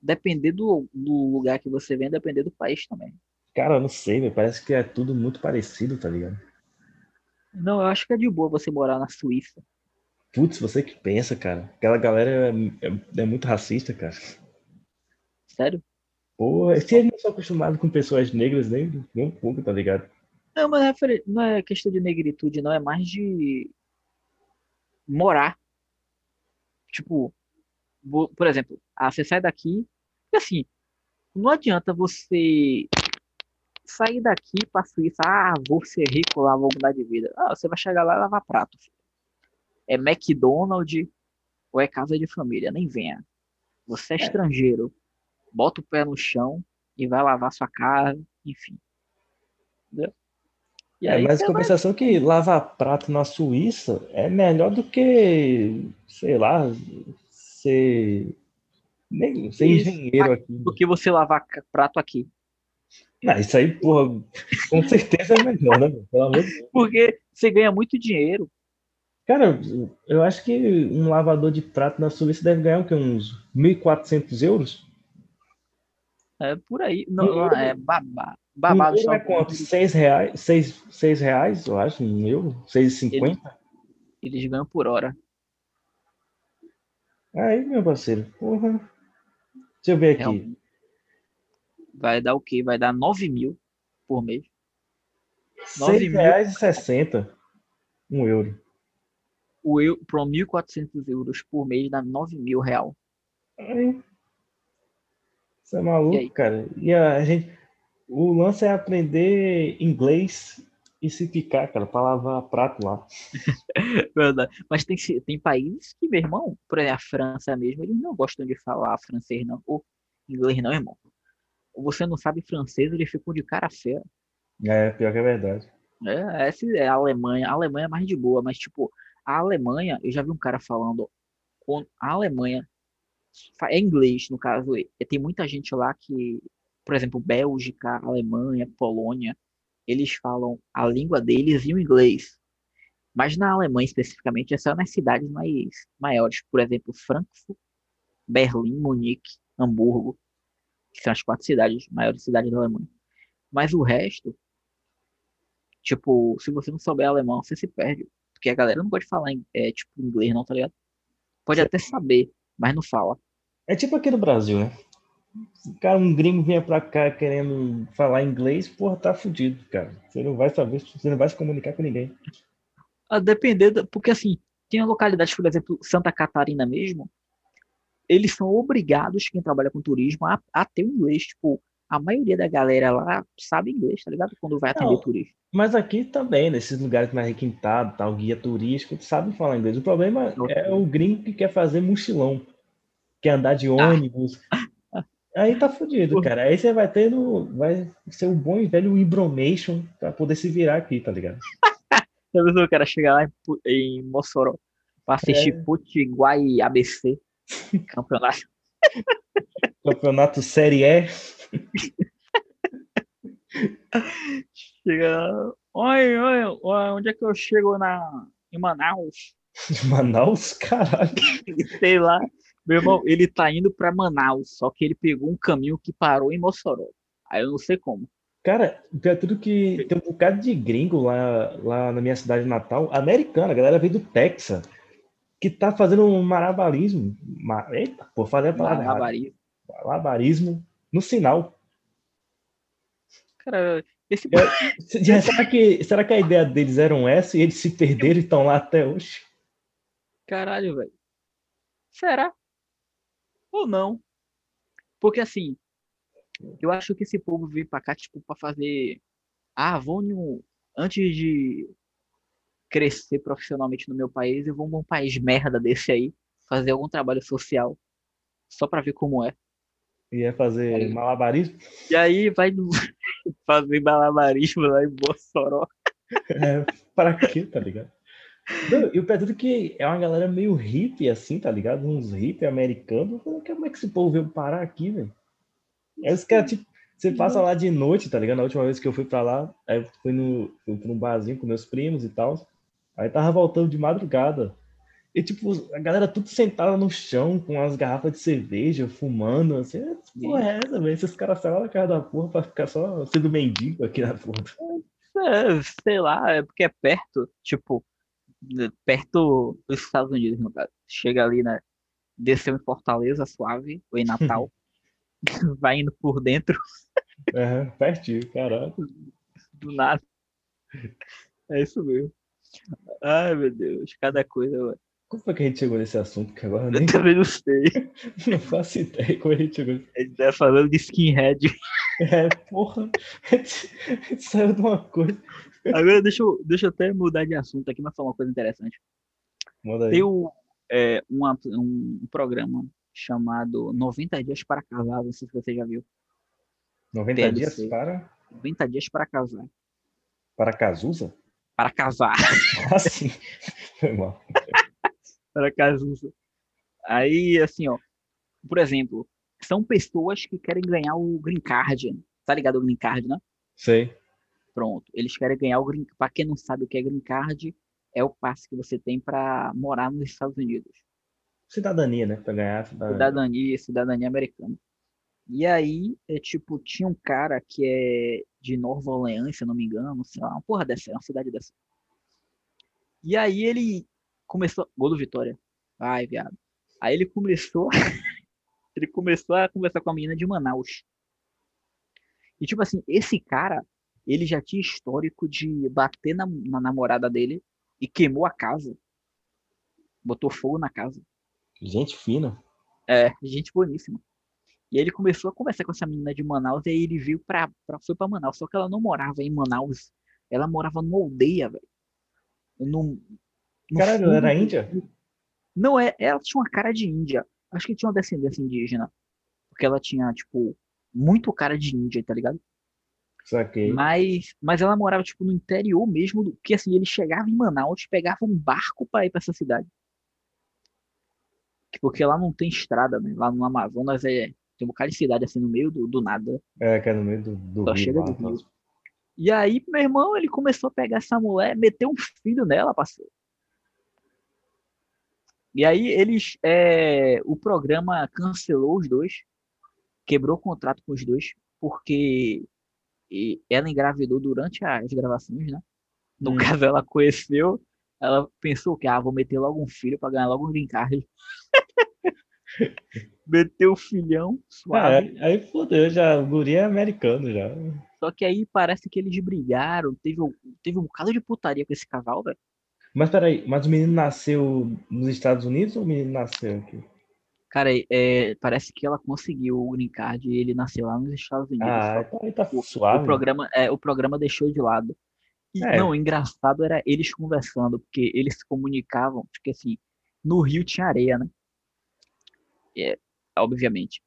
Depender do, do lugar que você vem, depender do país também. Cara, eu não sei, véio. parece que é tudo muito parecido, tá ligado? Não, eu acho que é de boa você morar na Suíça. Putz, você que pensa, cara. Aquela galera é, é, é muito racista, cara. Sério? Porra, se eles não são acostumados com pessoas negras, nem, nem um pouco, tá ligado? Não, mas não é questão de negritude, não. É mais de morar. Tipo, por exemplo, ah, você sai daqui. E assim, não adianta você sair daqui pra Suíça. Ah, vou ser rico lá, vou mudar de vida. Ah, você vai chegar lá e lavar prato. Filho. É McDonald's ou é casa de família? Nem venha. Você é, é. estrangeiro. Bota o pé no chão e vai lavar sua casa, enfim. Entendeu? E é, mas a compensação vai... que lavar prato na Suíça é melhor do que, sei lá, ser, nem, ser engenheiro aqui. Do que você lavar prato aqui. Não, isso aí, porra, com certeza é melhor, né? Pelo amor de Deus. Porque você ganha muito dinheiro. Cara, eu acho que um lavador de prato na Suíça deve ganhar o quê? Uns 1.400 euros? É por aí. Não, um é babá. Babado. Um euro é quanto? 6 reais? 6, 6 reais, eu acho, um euro? 6,50? Eles, eles ganham por hora. Aí, meu parceiro, porra. Deixa eu ver aqui. Realmente. Vai dar o quê? Vai dar 9 mil por mês. R$ reais e 60 um euro. O eu, para 1.400 euros por mês dá 9 mil real. Aí. Você é maluco, e cara. E a gente. O lance é aprender inglês e se ficar, cara, para lavar prato lá. Verdade. Mas tem, tem países que, meu irmão, por exemplo, a França mesmo, eles não gostam de falar francês, não. Ou inglês, não, irmão. Ou você não sabe francês, eles ficam de cara feia. É, pior que é verdade. É, essa é a Alemanha. A Alemanha é mais de boa, mas, tipo, a Alemanha, eu já vi um cara falando, a Alemanha é inglês, no caso, tem muita gente lá que, por exemplo, Bélgica, Alemanha, Polônia, eles falam a língua deles e o inglês. Mas na Alemanha, especificamente, é só nas cidades mais maiores, por exemplo, Frankfurt, Berlim, Munique, Hamburgo, que são as quatro cidades, maiores cidades da Alemanha. Mas o resto, tipo, se você não souber alemão, você se perde. Porque a galera não pode falar é, tipo, inglês, não, tá ligado? Pode até saber, mas não fala. É tipo aqui no Brasil, né? Se cara, um gringo vinha pra cá querendo falar inglês, porra, tá fudido, cara. Você não vai saber, você não vai se comunicar com ninguém. A depender, da, porque assim, tem localidades, por exemplo, Santa Catarina mesmo, eles são obrigados, quem trabalha com turismo, a, a ter o inglês. Tipo, a maioria da galera lá sabe inglês, tá ligado? Quando vai atender turismo. Mas aqui também, nesses lugares mais requintados, tal, guia turístico, sabe falar inglês. O problema é o gringo que quer fazer mochilão quer andar de ônibus. Ah. Aí tá fudido, cara. Aí você vai ter no. Vai ser um bom e velho Ibromation pra poder se virar aqui, tá ligado? Eu o cara chegar lá em, Mossoró pra assistir é. ABC. Campeonato. Campeonato Série E. Chega. Oi, oi, oi, onde é que eu chego na, em Manaus? Manaus? Caralho. Sei lá. Meu irmão, ele tá indo para Manaus, só que ele pegou um caminho que parou em Mossoró. Aí eu não sei como. Cara, é tudo que tem um bocado de gringo lá, lá na minha cidade natal, americana, a galera veio do Texas, que tá fazendo um marabarismo. Eita, pô, fazer a palavra malabarismo no sinal. Cara, esse. É, será, que, será que a ideia deles era essa e eles se perderam e estão lá até hoje? Caralho, velho. Será? Ou não. Porque assim, eu acho que esse povo veio pra cá, tipo, pra fazer. Ah, vou no... Antes de crescer profissionalmente no meu país, eu vou num país merda desse aí, fazer algum trabalho social, só pra ver como é. E é fazer aí, malabarismo? E aí vai fazer malabarismo lá em Mossoró. É, pra quê, tá ligado? Não, e o pior é que é uma galera meio hippie, assim, tá ligado? Uns hippie americanos. Como é que esse povo veio parar aqui, velho? É os caras, tipo, você passa lá de noite, tá ligado? Na última vez que eu fui pra lá, aí eu fui no, fui num barzinho com meus primos e tal. Aí tava voltando de madrugada. E, tipo, a galera tudo sentada no chão, com as garrafas de cerveja, fumando, assim. Porra, é essa, velho? Esses caras saem lá na casa da porra pra ficar só sendo mendigo aqui na porra. É, sei lá, é porque é perto, tipo, perto dos Estados Unidos, no caso. Chega ali, né? Desceu em Fortaleza, suave, ou em Natal. vai indo por dentro. Uhum, pertinho, caralho. Do nada. É isso mesmo. Ai, meu Deus, cada coisa, mano. Como foi que a gente chegou nesse assunto? Que agora eu nem Eu também não sei. não faço ideia como a gente chegou. A gente tá falando de skinhead. É, porra. A gente, a gente saiu de uma coisa. Agora deixa eu, deixa eu até mudar de assunto aqui, mas falar uma coisa interessante. Tem é, uma- um programa chamado 90 Dias para Casar, não sei se você já viu. 90 TLC. dias para, 90 Dias para Casar. para Cazuza? Para casar. Ah, sim. Foi mal. para Cazuza. Aí, assim, ó. Por exemplo, são pessoas que querem ganhar o Green Card. Tá ligado o Green Card, né? Sei. Pronto. Eles querem ganhar o Green Para quem não sabe o que é Green Card, é o passe que você tem para morar nos Estados Unidos. Cidadania, né? Pra ganhar cidadania. Cidadania, cidadania americana. E aí, é tipo, tinha um cara que é de Nova Orleans, se eu não me engano, sei lá, uma porra dessa, é uma cidade dessa. E aí ele começou. Gol do Vitória. Vai, viado. Aí ele começou. ele começou a conversar com a menina de Manaus. E tipo assim, esse cara, ele já tinha histórico de bater na, na namorada dele e queimou a casa. Botou fogo na casa. Gente fina. É, gente boníssima. E aí ele começou a conversar com essa menina de Manaus e aí ele veio pra, pra, foi pra Manaus. Só que ela não morava em Manaus. Ela morava numa aldeia, velho. No, no Caralho, fundo era índia? Não, é, ela tinha uma cara de índia. Acho que tinha uma descendência indígena. Porque ela tinha, tipo, muito cara de índia, tá ligado? Saquei. Mas, mas ela morava, tipo, no interior mesmo. Do, que assim, ele chegava em Manaus, pegava um barco pra ir pra essa cidade. Porque lá não tem estrada, né? Lá no Amazonas é, tem um bocado de cidade assim no meio do, do nada. É, que é no meio do, do Só rio. chega do tal. rio. E aí, meu irmão, ele começou a pegar essa mulher, meter um filho nela, parceiro. E aí eles, é, o programa cancelou os dois, quebrou o contrato com os dois, porque e ela engravidou durante as gravações, né? No Hum. caso, ela conheceu, ela pensou que, ah, vou meter logo um filho pra ganhar logo um green card. Meteu o filhão, Ah, suave. aí, aí fodeu, já. O guri é americano já. Só que aí parece que eles brigaram, teve, um- teve um bocado de putaria com esse casal, velho. Mas peraí, mas o menino nasceu nos Estados Unidos ou o menino nasceu aqui? Cara, é, parece que ela conseguiu o green card e ele nasceu lá nos Estados Unidos. Ah, só então tá o, suave. o programa, é, o programa deixou de lado. E, É. Não, o engraçado era eles conversando, porque eles se comunicavam, porque assim, no Rio tinha areia, né? É, obviamente.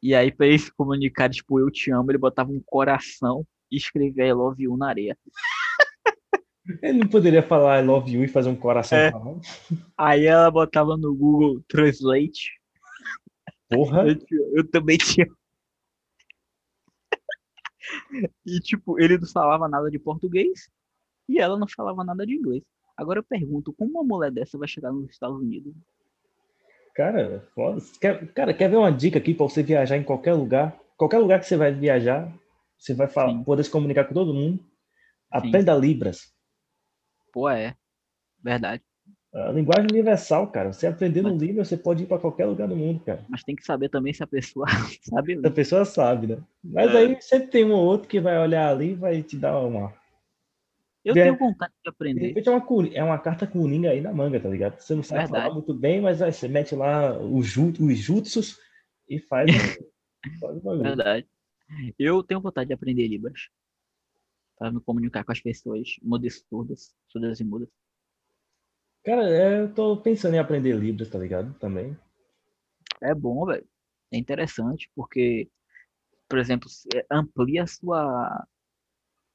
E aí, pra eles se comunicarem, tipo, eu te amo, ele botava um coração e escrevia I love you na areia. Ele não poderia falar I love you e fazer um coração É. Aí ela botava no Google Translate, Porra. eu, eu também amo. E, tipo, ele não falava nada de português e ela não falava nada de inglês. Agora eu pergunto, como uma mulher dessa vai chegar nos Estados Unidos? Cara. Quer, cara, quer ver uma dica aqui pra você viajar em qualquer lugar? Qualquer lugar que você vai viajar, você vai falar, Sim. poder se comunicar com todo mundo. Aprenda Libras. Pô, é. Verdade. A linguagem universal, cara. Você aprendendo Mas- Libras, você pode ir pra qualquer lugar do mundo, cara. Mas tem que saber também se a pessoa sabe A ler. pessoa sabe, né? Mas É. aí sempre tem um ou outro que vai olhar ali e vai te dar uma. Eu tenho vontade de De aprender. repente é uma, é uma carta coringa aí na manga, tá ligado? Você não sabe Verdade. falar muito bem, mas aí você mete lá os, ju- os jutsus e faz, faz o bagulho. Verdade. Eu tenho vontade de aprender Libras. Para me comunicar com as pessoas mudas e surdas, surdas e mudas. Cara, é, eu tô pensando em aprender Libras, tá ligado? Também. É bom, velho. É interessante, porque, por exemplo, é, amplia a sua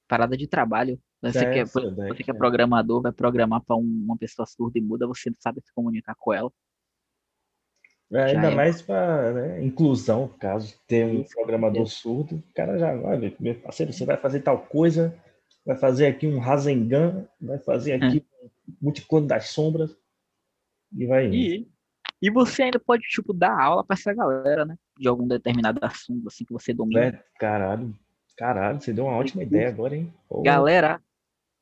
parada de trabalho. Você É, que é, essa por- ideia, você que é programador, vai programar para uma pessoa surda e muda, você não sabe se comunicar com ela. É, ainda é. mais para né, inclusão, caso ter um programador surdo, o cara já, olha, meu parceiro, você vai fazer tal coisa, vai fazer aqui um Rasengan, vai fazer aqui um multiclone das sombras e vai indo. E, e você ainda pode, tipo, dar aula para essa galera, né? De algum determinado assunto, assim, que você domina. É, caralho, caralho, você deu uma ótima ideia agora, hein? Pô, Galera,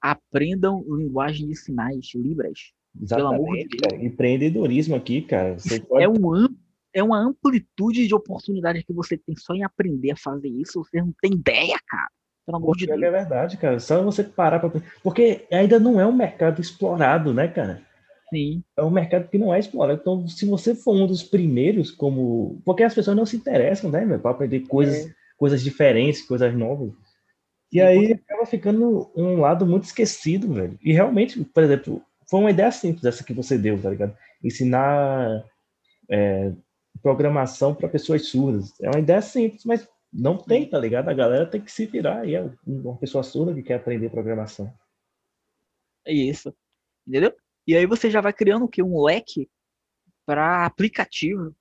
aprendam linguagem de sinais, libras. Pelo amor de Exatamente, cara. Empreendedorismo aqui, cara. Você pode... É, um, é uma amplitude de oportunidades que você tem só em aprender a fazer isso. Você não tem ideia, cara. Pelo amor de Pior Deus. é verdade, cara. Só você parar pra. Porque ainda não é um mercado explorado, né, cara? Sim, É um mercado que não é explorado. Então, se você for um dos primeiros, como. Porque as pessoas não se interessam, né, meu, para aprender coisas, coisas diferentes, coisas novas. E Sim, aí acaba ficando um lado muito esquecido, velho. E realmente, por exemplo, foi uma ideia simples essa que você deu, tá ligado? Ensinar é, programação para pessoas surdas. É uma ideia simples, mas não tem, tá ligado? A galera tem que se virar. E é uma pessoa surda que quer aprender programação. é isso. Entendeu? E aí você já vai criando o quê? Um leque para aplicativo.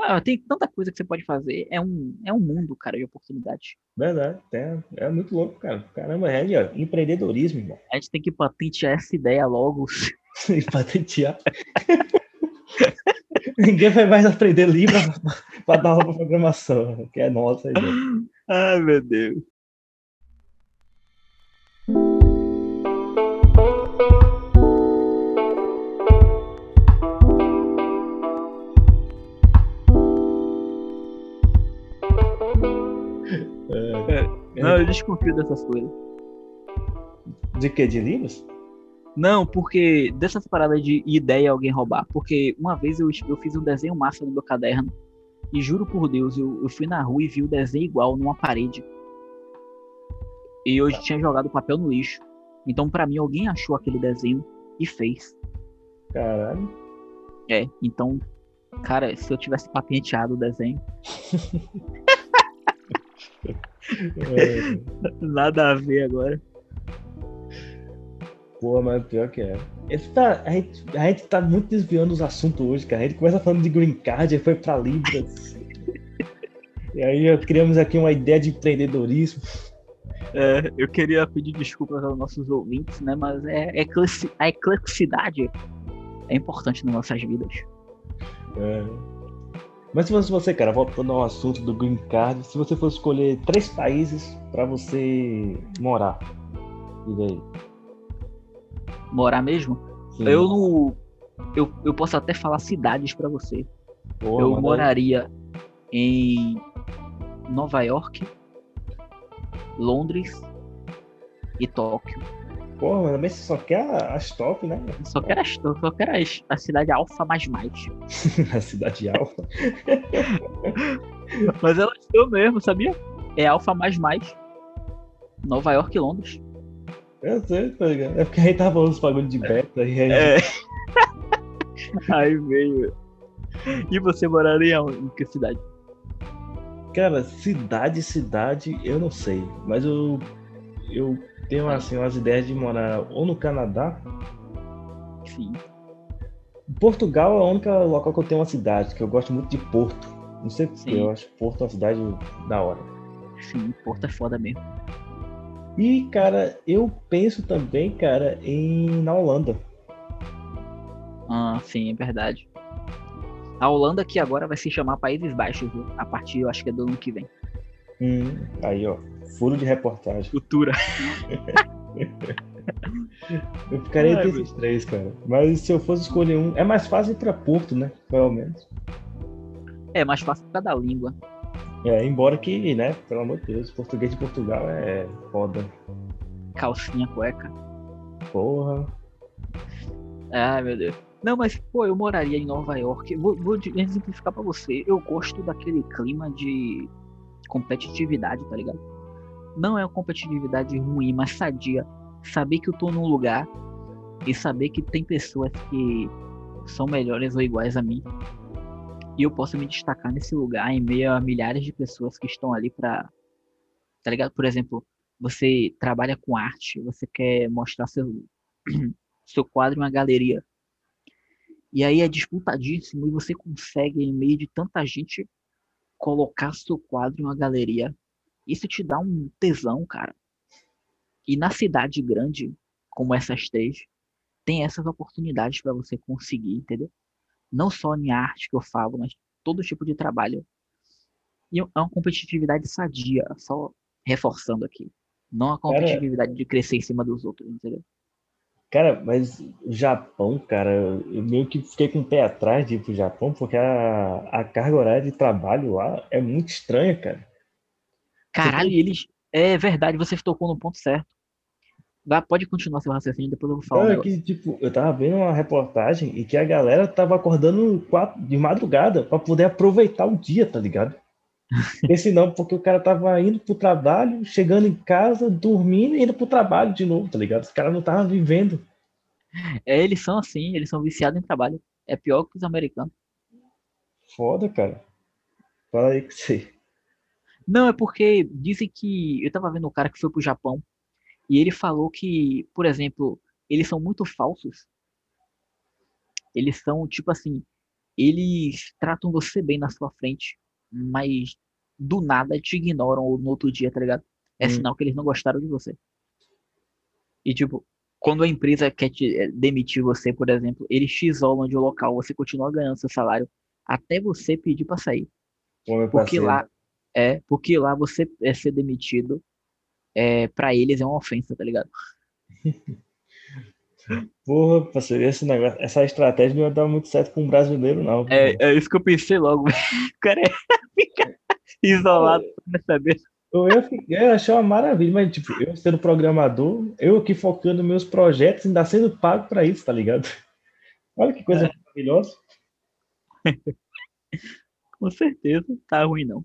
Ah, tem tanta coisa que você pode fazer. É um, é um mundo, cara, de oportunidades. Verdade, é, é muito louco, cara. Caramba, é aí, ó, empreendedorismo, irmão. A gente tem que patentear essa ideia logo. E patentear. Ninguém vai mais aprender livro para dar para programação, que é nossa ideia. Ai, meu Deus. Não, eu desconfio dessas coisas. De que? De livros? Não, porque dessas paradas de ideia alguém roubar. Porque uma vez eu, eu fiz um desenho massa no meu caderno. E juro por Deus, eu, eu fui na rua e vi o desenho igual numa parede. E eu tinha jogado papel no lixo. Então, pra mim, alguém achou aquele desenho e fez. Caralho. É, então, cara, se eu tivesse patenteado o desenho, É, nada a ver agora. pô, mas pior que é. Esse tá, a, gente, a gente tá muito desviando os assuntos hoje, cara. A gente começa falando de green card, aí foi pra Libras. e aí criamos aqui uma ideia de empreendedorismo. É, eu queria pedir desculpas aos nossos ouvintes, né? Mas é, é a ecleticidade é importante nas nossas vidas. É. Mas se fosse você, cara, voltando ao assunto do Green Card, se você fosse escolher três países pra você morar, e daí? Morar mesmo? Sim. Eu não. Eu, eu posso até falar cidades pra você. Pô, eu aí. moraria em Nova York, Londres e Tóquio. Pô, mas também você só quer as top, né? Só quero, as, só quero as- a cidade alfa mais mais. a cidade alfa. Mas elas são mesmo, sabia? É alfa mais mais. Nova York e Londres. Eu sei, tá ligado? É porque a gente tava falando dos bagulho de beta e aí. É. Aí veio. E você moraria em que cidade? Cara, cidade, cidade, eu não sei. Mas eu, eu tenho assim, umas ideias de morar ou no Canadá. Sim. Portugal é o único local que eu tenho uma cidade, que eu gosto muito de Porto. Não sei porque, Sim. eu acho Porto uma cidade da hora. Sim, Porto é foda mesmo. E, cara, eu penso também, cara, em na Holanda. Ah, sim, é verdade. A Holanda que agora vai se chamar Países Baixos, viu? A partir, eu acho que é do ano que vem. Hum, aí, ó, furo de reportagem. Futura. Eu ficaria entre esses três, cara. Mas se eu fosse escolher um, é mais fácil ir pra Porto, né? Pelo menos. É mais fácil por causa da língua. É, embora que, né, pelo amor de Deus, português de Portugal é foda. Calcinha, cueca. Porra. Ai, meu Deus. Não, mas, pô, eu moraria em Nova York. Vou, vou exemplificar pra você. Eu gosto daquele clima de competitividade, tá ligado? Não é uma competitividade ruim, mas sadia. Saber que eu tô num lugar e saber que tem pessoas que são melhores ou iguais a mim. E eu posso me destacar nesse lugar em meio a milhares de pessoas que estão ali pra. Tá ligado? Por exemplo, você trabalha com arte, você quer mostrar seu, seu quadro em uma galeria. E aí é disputadíssimo e você consegue, em meio de tanta gente, colocar seu quadro em uma galeria. Isso te dá um tesão, cara. E na cidade grande, como essas três, tem essas oportunidades para você conseguir, entendeu? Não só em arte que eu falo, mas todo tipo de trabalho. E é uma competitividade sadia, só reforçando aqui. Não a competitividade cara, de crescer em cima dos outros, entendeu? Cara, mas Japão, cara, eu meio que fiquei com o pé atrás de ir pro Japão, porque a, a carga horária de trabalho lá é muito estranha, cara. Caralho, tem... eles. É verdade, você tocou no ponto certo. Pode continuar seu raciocínio, depois eu vou falar. É que, tipo, eu tava vendo uma reportagem e que a galera tava acordando quatro, de madrugada para poder aproveitar o dia, tá ligado? Esse não, porque o cara tava indo pro trabalho, chegando em casa, dormindo e indo pro trabalho de novo, tá ligado? Os caras não tava vivendo. É, eles são assim, eles são viciados em trabalho. É pior que os americanos. Foda, cara. Fala aí que você. Não, é porque dizem que. Eu tava vendo um cara que foi pro Japão e ele falou que, por exemplo, eles são muito falsos. Eles são, tipo assim, eles tratam você bem na sua frente, mas do nada te ignoram no outro dia, tá ligado? É hum. sinal que eles não gostaram de você. E tipo, quando a empresa quer te eh, demitir você, por exemplo, eles te isolam de um local, você continua ganhando seu salário até você pedir para sair. porque lá é, porque lá você é ser demitido é, para eles é uma ofensa, tá ligado? Porra, parceiro, esse negócio, essa estratégia não ia dar muito certo com um brasileiro, não. É, é isso que eu pensei logo. O cara é, fica isolado pra saber. Eu, ia, eu achei uma maravilha, mas tipo, eu sendo programador, eu aqui focando meus projetos, ainda sendo pago para isso, tá ligado? Olha que coisa é. maravilhosa. Com certeza, tá ruim não.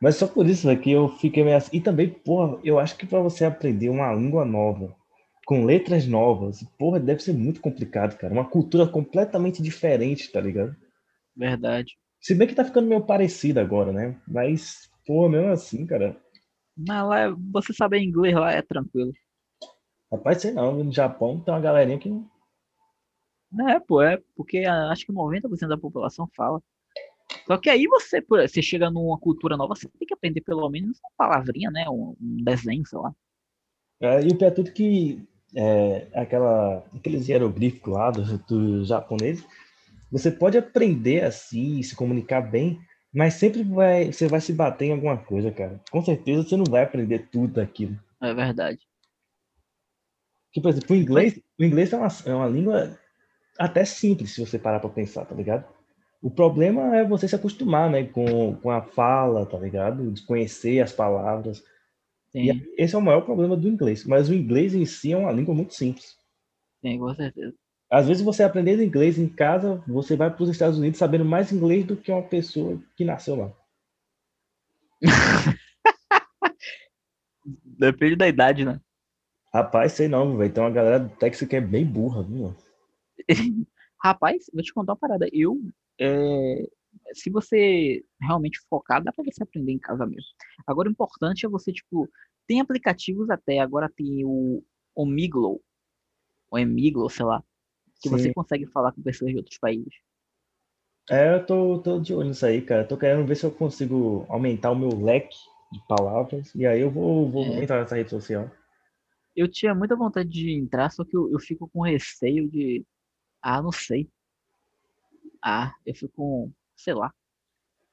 Mas só por isso aqui eu fiquei meio assim. E também, porra, eu acho que para você aprender uma língua nova, com letras novas, porra, deve ser muito complicado, cara. Uma cultura completamente diferente, tá ligado? Verdade. Se bem que tá ficando meio parecido agora, né? Mas, porra, mesmo assim, cara. Mas lá, é, você saber inglês lá é tranquilo. Rapaz, sei não, no Japão tem uma galerinha que. É, pô, é porque acho que 90% da população fala. Só que aí você, você chega numa cultura nova, você tem que aprender pelo menos uma palavrinha, né? Um, desenho, sei lá. É, e o pior é tudo que é, aquela, aqueles hieroglíficos lá do, do japonês, você pode aprender assim, se comunicar bem, mas sempre vai, você vai se bater em alguma coisa, cara. Com certeza você não vai aprender tudo daquilo. É verdade. Que, por exemplo, o inglês, o inglês é uma, é uma língua até simples, se você parar para pensar, tá ligado? O problema é você se acostumar, né, com, com a fala, tá ligado? Desconhecer as palavras. Sim. E esse é o maior problema do inglês. Mas o inglês em si é uma língua muito simples. Sim, com certeza. Às vezes você aprendendo inglês em casa, você vai para os Estados Unidos sabendo mais inglês do que uma pessoa que nasceu lá. Depende da idade, né? Rapaz, sei não, velho. Tem uma galera do Texas que é bem burra, viu? Rapaz, vou te contar uma parada. Eu é, se você realmente focar, dá para você aprender em casa mesmo. Agora, o importante é você, tipo, tem aplicativos até, agora tem o Omiglo, o Emiglo, sei lá, que Sim. você consegue falar com pessoas de outros países. É, eu tô, tô de olho nisso aí, cara. Tô querendo ver se eu consigo aumentar o meu leque de palavras, e aí eu vou, vou é. entrar nessa rede social. Eu tinha muita vontade de entrar, só que eu, eu fico com receio de. Ah, não sei. Ah, eu fico com, sei lá.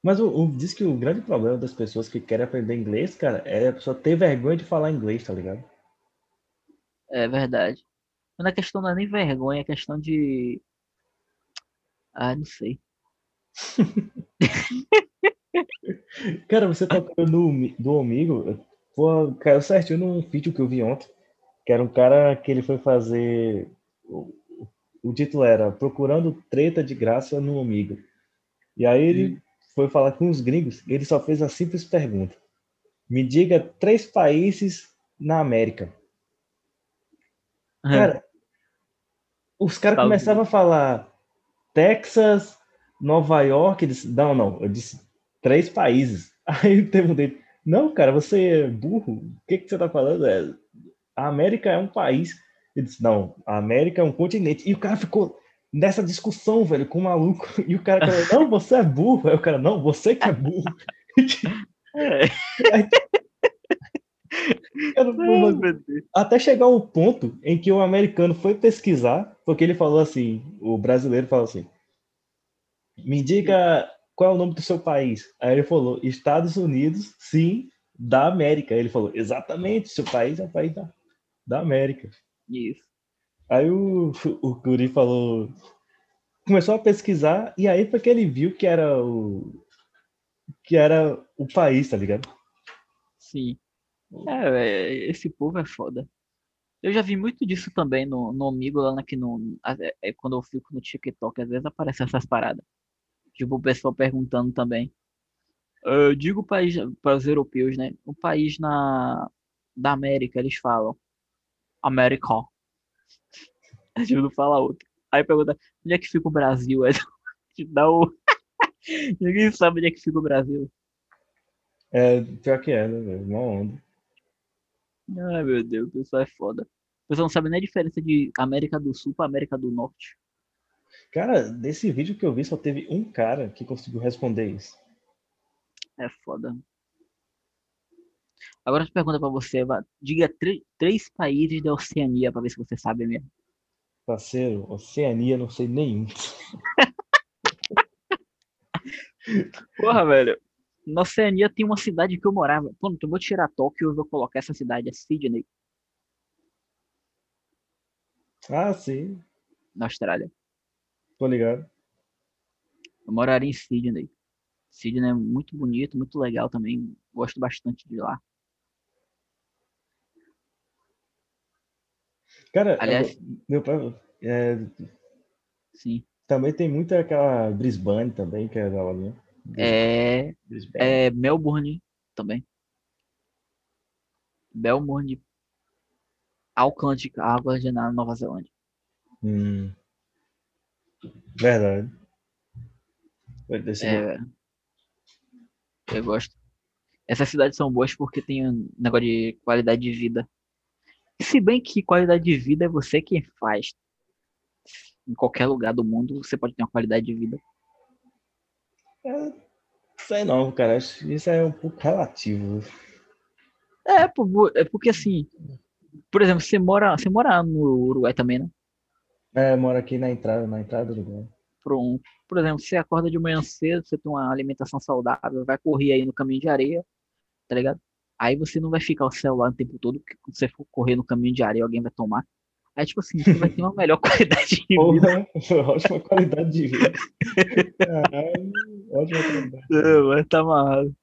Mas o, o, diz que o grande problema das pessoas que querem aprender inglês, cara, é a pessoa ter vergonha de falar inglês, tá ligado? É verdade. Mas a questão não é nem vergonha, é questão de. Ah, não sei. cara, você tá no do amigo, pô, caiu certinho num vídeo que eu vi ontem, que era um cara que ele foi fazer o título era Procurando Treta de Graça no Amigo. E aí ele hum. foi falar com os gringos, ele só fez a simples pergunta: Me diga três países na América. Cara, os caras tá começavam a falar Texas, Nova York, eu disse, não, não, eu disse três países. Aí teve um dele, não, cara, você é burro, o que, que você tá falando? É, a América é um país. Ele disse, não, a América é um continente. E o cara ficou nessa discussão, velho, com o maluco. E o cara falou, não, você é burro. Aí o cara, não, você que é burro. até chegar o ponto em que o americano foi pesquisar, porque ele falou assim, o brasileiro falou assim, me diga qual é o nome do seu país. Aí ele falou, Estados Unidos, sim, da América. Ele falou, exatamente, seu país é o país da, da América. Isso. Aí o, o Guri falou, começou a pesquisar, e aí foi que ele viu que era o que era o país, tá ligado? Sim. É, véi, esse povo é foda. Eu já vi muito disso também no, no amigo lá aqui no. é- é quando eu fico no TikTok, às vezes aparecem essas paradas. Tipo, o pessoal perguntando também. Eu digo país para os europeus, né? O país na da América, eles falam América. A gente não fala outro. Aí pergunta, onde é que fica o Brasil? Aí tipo, dá o. Ninguém sabe onde é que fica o Brasil. É, pior que é, né, velho? Uma onda. Ai, meu Deus, o pessoal é foda. O pessoal não sabe nem a diferença de América do Sul para América do Norte. Cara, desse vídeo que eu vi, só teve um cara que conseguiu responder isso. É foda. Agora eu pergunta pra você, Eva. Diga tr- três países da Oceania pra ver se você sabe mesmo. Parceiro, Oceania, não sei nenhum. Porra, velho. Na Oceania tem uma cidade que eu morava. Pronto, eu vou tirar Tóquio e vou colocar essa cidade, é Sydney, Ah, sim, na Austrália. tô ligado. Eu moraria em Sydney. Sydney é muito bonito, muito legal também. Gosto bastante de lá. Cara, Aliás, eu- meu pai, é, sim. também tem muita aquela Brisbane também, que é da hora, né? É, Brisbane. é Melbourne também. Melbourne, Auckland, Auckland na Nova Zelândia. Hum. Verdade. Desse- É, eu gosto. Essas cidades são boas porque tem um negócio de qualidade de vida. Se bem que qualidade de vida é você quem faz. Em qualquer lugar do mundo você pode ter uma qualidade de vida. É, sei não, cara. Isso é um pouco relativo. É, é porque assim, por exemplo, você mora, você mora no Uruguai também, né? É, mora aqui na entrada, na entrada do. Por, um, por exemplo, você acorda de manhã cedo, você tem uma alimentação saudável, vai correr aí no caminho de areia, tá ligado? Aí você não vai ficar o celular o tempo todo, porque quando você for correr no caminho de areia, alguém vai tomar. Aí, tipo assim, você vai ter uma melhor qualidade de vida. Porra, ótima qualidade de vida. Caralho, ótima qualidade. Não, vai estar amarrado.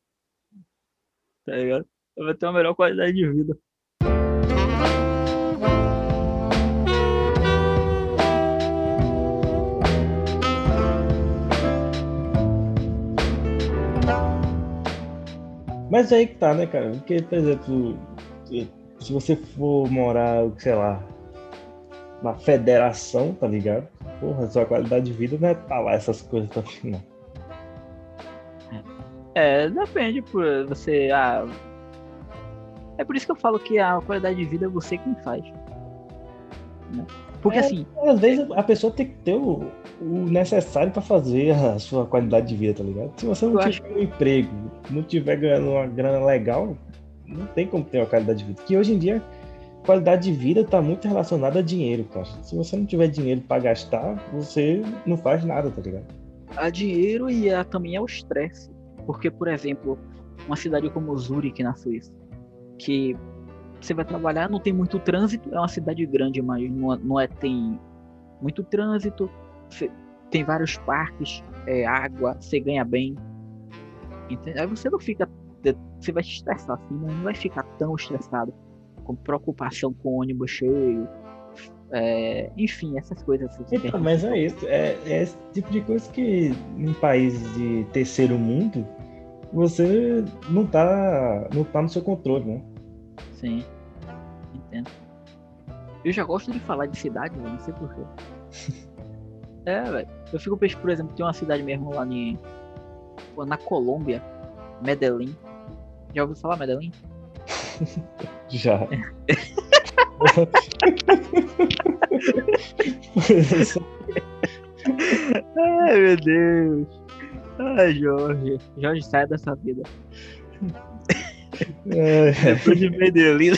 Tá ligado? Vai ter uma melhor qualidade de vida. Mas aí que tá, né, cara? Porque, por exemplo, se você for morar, sei lá, na federação, tá ligado? Porra, sua qualidade de vida não é tá lá essas coisas também, não. É, depende, por você. Ah, é por isso que eu falo que a qualidade de vida é você quem faz. né? Porque É. assim, Às vezes a pessoa tem que ter o, o necessário pra fazer a sua qualidade de vida, tá ligado? Se você não Eu tiver um emprego, não tiver ganhando uma grana legal, não tem como ter uma qualidade de vida. Que hoje em dia, qualidade de vida tá muito relacionada a dinheiro, cara. Se você não tiver dinheiro pra gastar, você não faz nada, tá ligado? a dinheiro e a, também é o estresse. Porque, por exemplo, uma cidade como Zurique, na Suíça, que você vai trabalhar, não tem muito trânsito, é uma cidade grande, mas não, é- não é, tem muito trânsito, você- tem vários parques, é, água, você ganha bem. Entende? Aí você não fica. Você vai se estressar assim, mas não vai ficar tão estressado com preocupação com ônibus cheio. é, enfim, essas coisas. assim, que Então, mas é isso. É, é esse tipo de coisa que em países de terceiro mundo você não tá, não tá no seu controle, né? Sim, entendo. Eu já gosto de falar de cidade, velho, não sei porquê. é, velho. Eu fico pensando, por exemplo, tem uma cidade mesmo lá em, na Colômbia, Medellín. Já ouviu falar Medellín? Já. Ai, meu Deus. Ai, Jorge. Jorge, sai dessa vida. É, Depois de Medellín.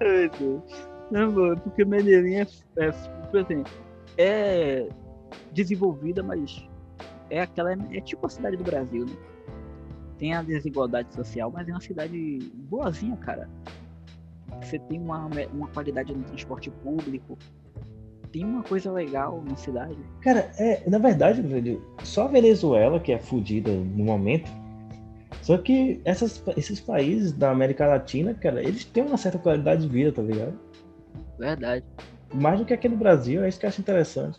Ai, Deus. Não, porque Medellín é, é, assim, é desenvolvida, mas é aquela. É tipo a cidade do Brasil, né? Tem a desigualdade social, mas é uma cidade boazinha, cara. Você tem uma, uma qualidade no transporte público. Tem uma coisa legal na cidade. Cara, é, na verdade, velho, só a Venezuela que é fodida no momento. Só que essas, esses países da América Latina, cara, eles têm uma certa qualidade de vida, tá ligado? Verdade. Mais do que aqui no Brasil, é isso que eu acho interessante.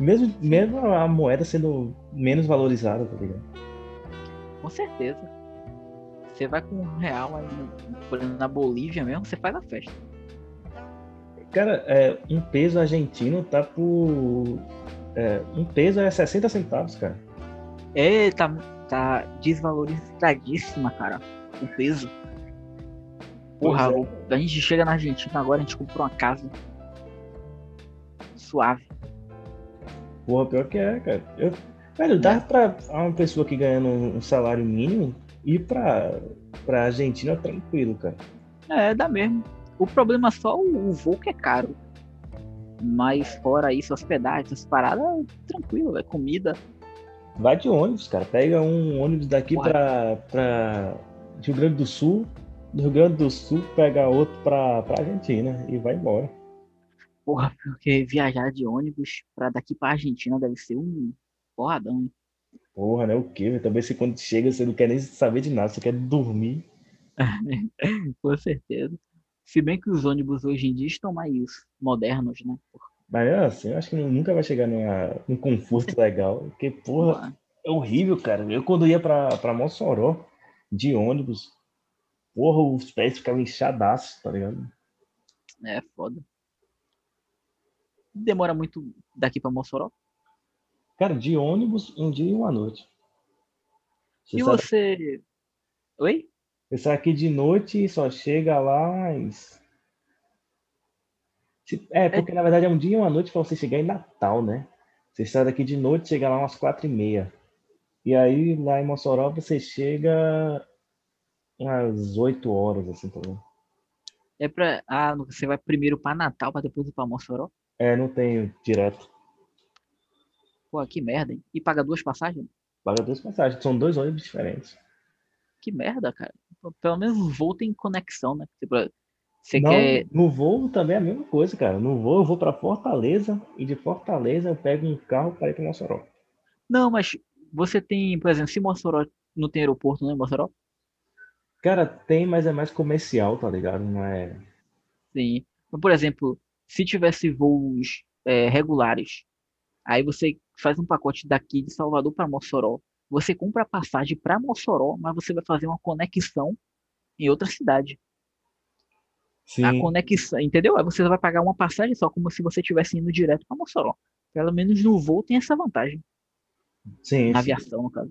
Mesmo, mesmo a moeda sendo menos valorizada, tá ligado? Com certeza. Você vai com um real aí na Bolívia mesmo, você faz a festa. Cara, é, um peso argentino tá por. É, um peso é 60 centavos, cara. É, tá, tá desvalorizadíssima, cara. O peso. Porra, é. a gente chega na Argentina agora, a gente comprou uma casa. Suave. Porra, pior que é, cara. Eu, velho, dá pra uma pessoa que ganhando um salário mínimo ir pra, pra Argentina tranquilo, cara. É, dá mesmo. O problema é só o, o voo que é caro. Mas fora isso, hospedagem, essas paradas, tranquilo, é comida. Vai de ônibus, cara. Pega um ônibus daqui pra, pra Rio Grande do Sul. Do Rio Grande do Sul, pega outro pra, pra Argentina e vai embora. Porra, porque viajar de ônibus pra daqui pra Argentina deve ser um porradão, hein? Porra, né? O quê? Também se quando chega você não quer nem saber de nada, você quer dormir. Com certeza. Se bem que os ônibus hoje em dia estão mais modernos, né? Mas é assim, eu acho que nunca vai chegar numa, num conforto legal. Porque, porra, é horrível, cara. Eu quando ia pra, pra Mossoró de ônibus, porra, os pés ficavam inchadaços, tá ligado? É foda. Demora muito daqui pra Mossoró? Cara, de ônibus, um dia e uma noite. Você e sabe... você. Oi? Você sai aqui de noite e só chega lá. É, porque é. na verdade é um dia e uma noite para você chegar em Natal, né? Você sai daqui de noite, chega lá umas quatro e meia. E aí lá em Mossoró você chega às oito horas, assim. Tá é pra. Ah, você vai primeiro para Natal para depois ir para Mossoró? É, não tenho direto. Pô, que merda, hein? E paga duas passagens? Paga duas passagens, são dois ônibus diferentes. Que merda, cara. Pelo menos o voo tem conexão, né? Tipo, você não, quer... No voo também é a mesma coisa, cara. No voo eu vou para Fortaleza e de Fortaleza eu pego um carro para ir para Mossoró. Não, mas você tem, por exemplo, se Mossoró não tem aeroporto, não é Mossoró? Cara, tem, mas é mais comercial, tá ligado? Não é. Sim. Por exemplo, se tivesse voos é, regulares, aí você faz um pacote daqui de Salvador para Mossoró. Você compra a passagem para Mossoró, mas você vai fazer uma conexão em outra cidade. Sim. A conexão, entendeu? Aí você vai pagar uma passagem só, como se você estivesse indo direto para Mossoró. Pelo menos no voo tem essa vantagem. Sim. Na aviação, no caso.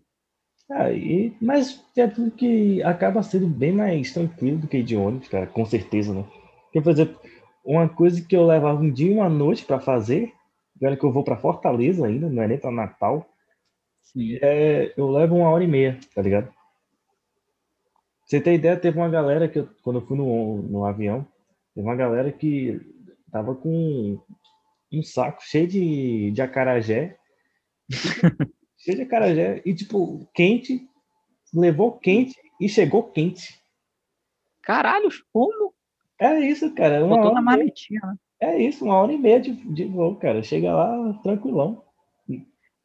Ah, e, mas é tudo que acaba sendo bem mais tranquilo do que de ônibus, cara, com certeza, né? Porque, por exemplo, uma coisa que eu levava um dia e uma noite para fazer, agora que eu vou para Fortaleza ainda, não é nem para Natal, Sim. É, eu levo uma hora e meia, tá ligado? Você ter ideia, teve uma galera que, eu, quando eu fui no, no avião, teve uma galera que tava com um saco cheio de, de acarajé, cheio de acarajé, e tipo, quente, levou quente e chegou quente. Caralho, como? É isso, cara. Uma Botou na maletinha, né? É isso, uma hora e meia de, de voo, cara. Chega lá tranquilão.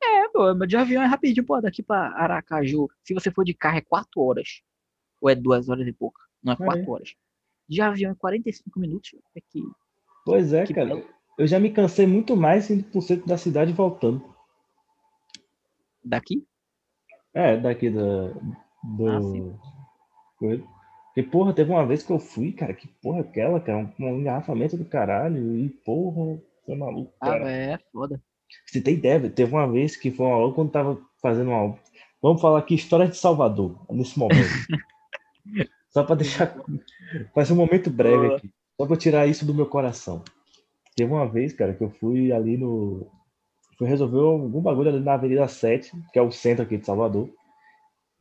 É, pô, de avião é rapidinho, pô, daqui pra Aracaju. Se você for de carro é 4 horas. Ou é 2 horas e pouco. Não é 4 é. horas. De avião é 45 minutos. É que, pois é, que cara. Eu já me cansei muito mais indo pro centro da cidade voltando. Daqui? É, daqui da, do. Ah, sim. Porque, porra, teve uma vez que eu fui, cara, que porra aquela, cara, um engarrafamento do caralho, e porra, foi maluco. Ah, cara. Ah, é, foda. Você tem ideia, teve uma vez que foi uma aula quando tava fazendo uma aula. Vamos falar aqui história de Salvador, nesse momento. Só para deixar. Faz um momento breve aqui. Só para tirar isso do meu coração. Teve uma vez, cara, que eu fui ali no. Fui resolver algum bagulho ali na Avenida 7, que é o centro aqui de Salvador.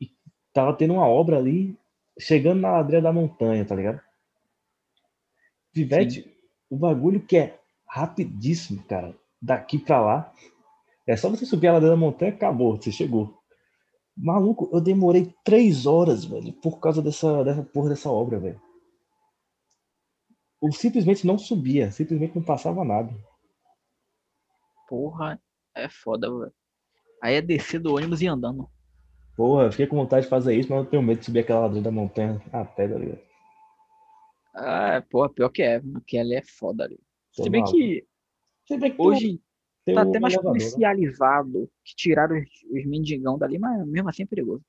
E tava tendo uma obra ali chegando na ladeira da montanha, tá ligado? Vivete, o bagulho que é rapidíssimo, cara, daqui para lá. É só você subir a ladeira da montanha, acabou, você chegou. Maluco, eu demorei três horas, velho, por causa dessa, dessa porra dessa obra, velho. Eu simplesmente não subia, simplesmente não passava nada. Porra, é foda, velho. Aí é descer do ônibus e andando. Porra, eu fiquei com vontade de fazer isso, mas eu tenho medo de subir aquela ladeira da montanha a pé, tá ligado? Ah, porra, pior que é, porque ali é foda ali. Se bem que hoje tá até mais elevador, né? policializado, que tiraram os, os mendigão dali, mas mesmo assim é perigoso.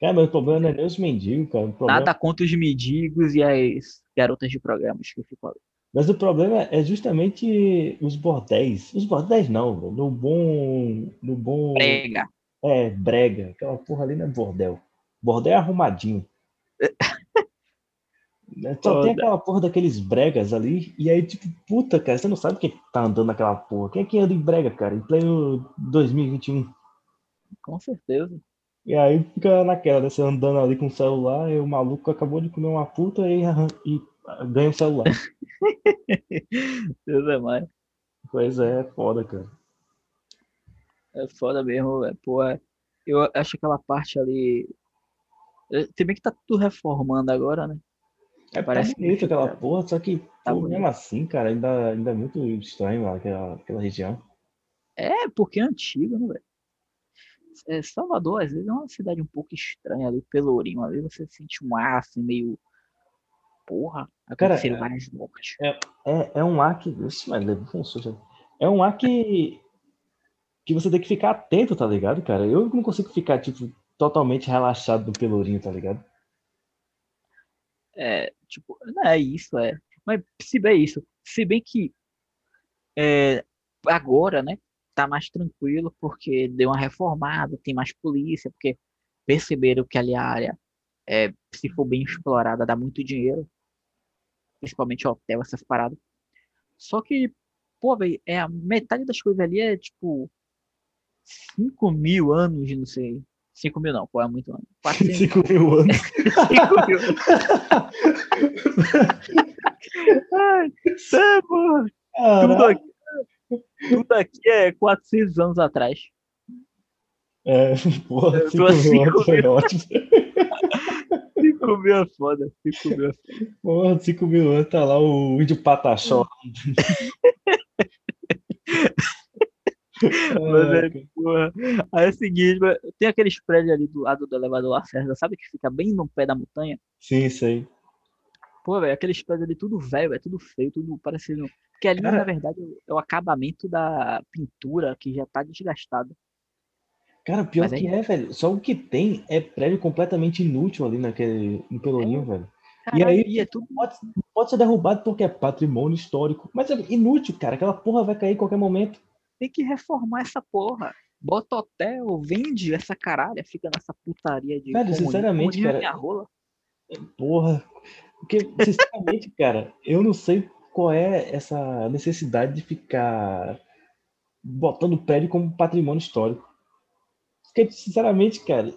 Cara, mas o problema não é nem os mendigos, cara. Problema... Nada contra os mendigos e as garotas de programas que ficam ali. Mas o problema é justamente os bordéis. Os bordéis não, velho. No bom. No bom. Prega. É, brega. Aquela porra ali não é bordel. Bordel é arrumadinho. Só tem Foda. aquela porra daqueles bregas ali, e aí, tipo, puta, cara, você não sabe quem tá andando naquela porra. Quem é que anda em brega, cara? Em pleno 2021. Com certeza. E aí fica naquela, né? Você andando ali com o celular, e o maluco acabou de comer uma puta e, e ganha o celular. Deus é mais. pois é, é foda, cara. É foda mesmo, velho. Pô, é- eu acho aquela parte ali. eh, Se bem que tá tudo reformando agora, né? É, Parece tá bonito que- aquela porra, só que, Tá bonito. mesmo assim, cara, ainda, ainda é muito estranho lá, aquela, aquela região. É, porque é antigo, né, velho? É, Salvador, às vezes, é uma cidade um pouco estranha ali, Pelourinho. Ali você sente um ar assim, meio. Porra, Cara, aconteceram é- várias mortes. É, é um ar que. Ixi, mas susto. É um ar que. que você tem que ficar atento, tá ligado, cara? Eu não consigo ficar, tipo, totalmente relaxado no pelourinho, tá ligado? É, tipo, não é isso, é. Mas se bem isso, se bem que é, agora, né, tá mais tranquilo porque deu uma reformada, tem mais polícia, porque perceberam que ali a área, é, se for bem explorada, dá muito dinheiro, principalmente hotel, essas paradas. Só que, pô, velho, é a metade das coisas ali é tipo 5 mil anos, não sei. 5 mil não, pô, é muito ano. 400 5 mil anos. 5 mil. Ai, é, porra. Tudo aqui, tudo aqui é 400 anos atrás. É, porra, Eu 5 tô mil anos foi ótimo. 5 mil é foda. 5 mil é foda. Porra, 5 mil anos tá lá o índio pataxó. Mas é, porra. Aí é o seguinte, tem aqueles prédios ali do lado do elevador Lacerda, sabe? Que fica bem no pé da montanha. Sim, sei. Pô, velho, aqueles prédios ali tudo velho, é tudo feio, tudo parecendo. Porque ali, Cara- na verdade, é o acabamento da pintura que já tá desgastado. Cara, pior Mas aí- que é, velho. Só o que tem é prédio completamente inútil ali naquele, no Pelourinho, velho. Caralho, aí- e é tudo. Pode, pode ser derrubado porque é patrimônio histórico. Mas é inútil, cara. Aquela porra vai cair em qualquer momento. Tem que reformar essa porra. Bota hotel, vende essa caralha, fica nessa putaria de. Comunismo. sinceramente, é cara, minha rola. Porra. Porque, sinceramente, cara, eu não sei qual é essa necessidade de ficar botando prédio como patrimônio histórico. Porque, sinceramente, cara,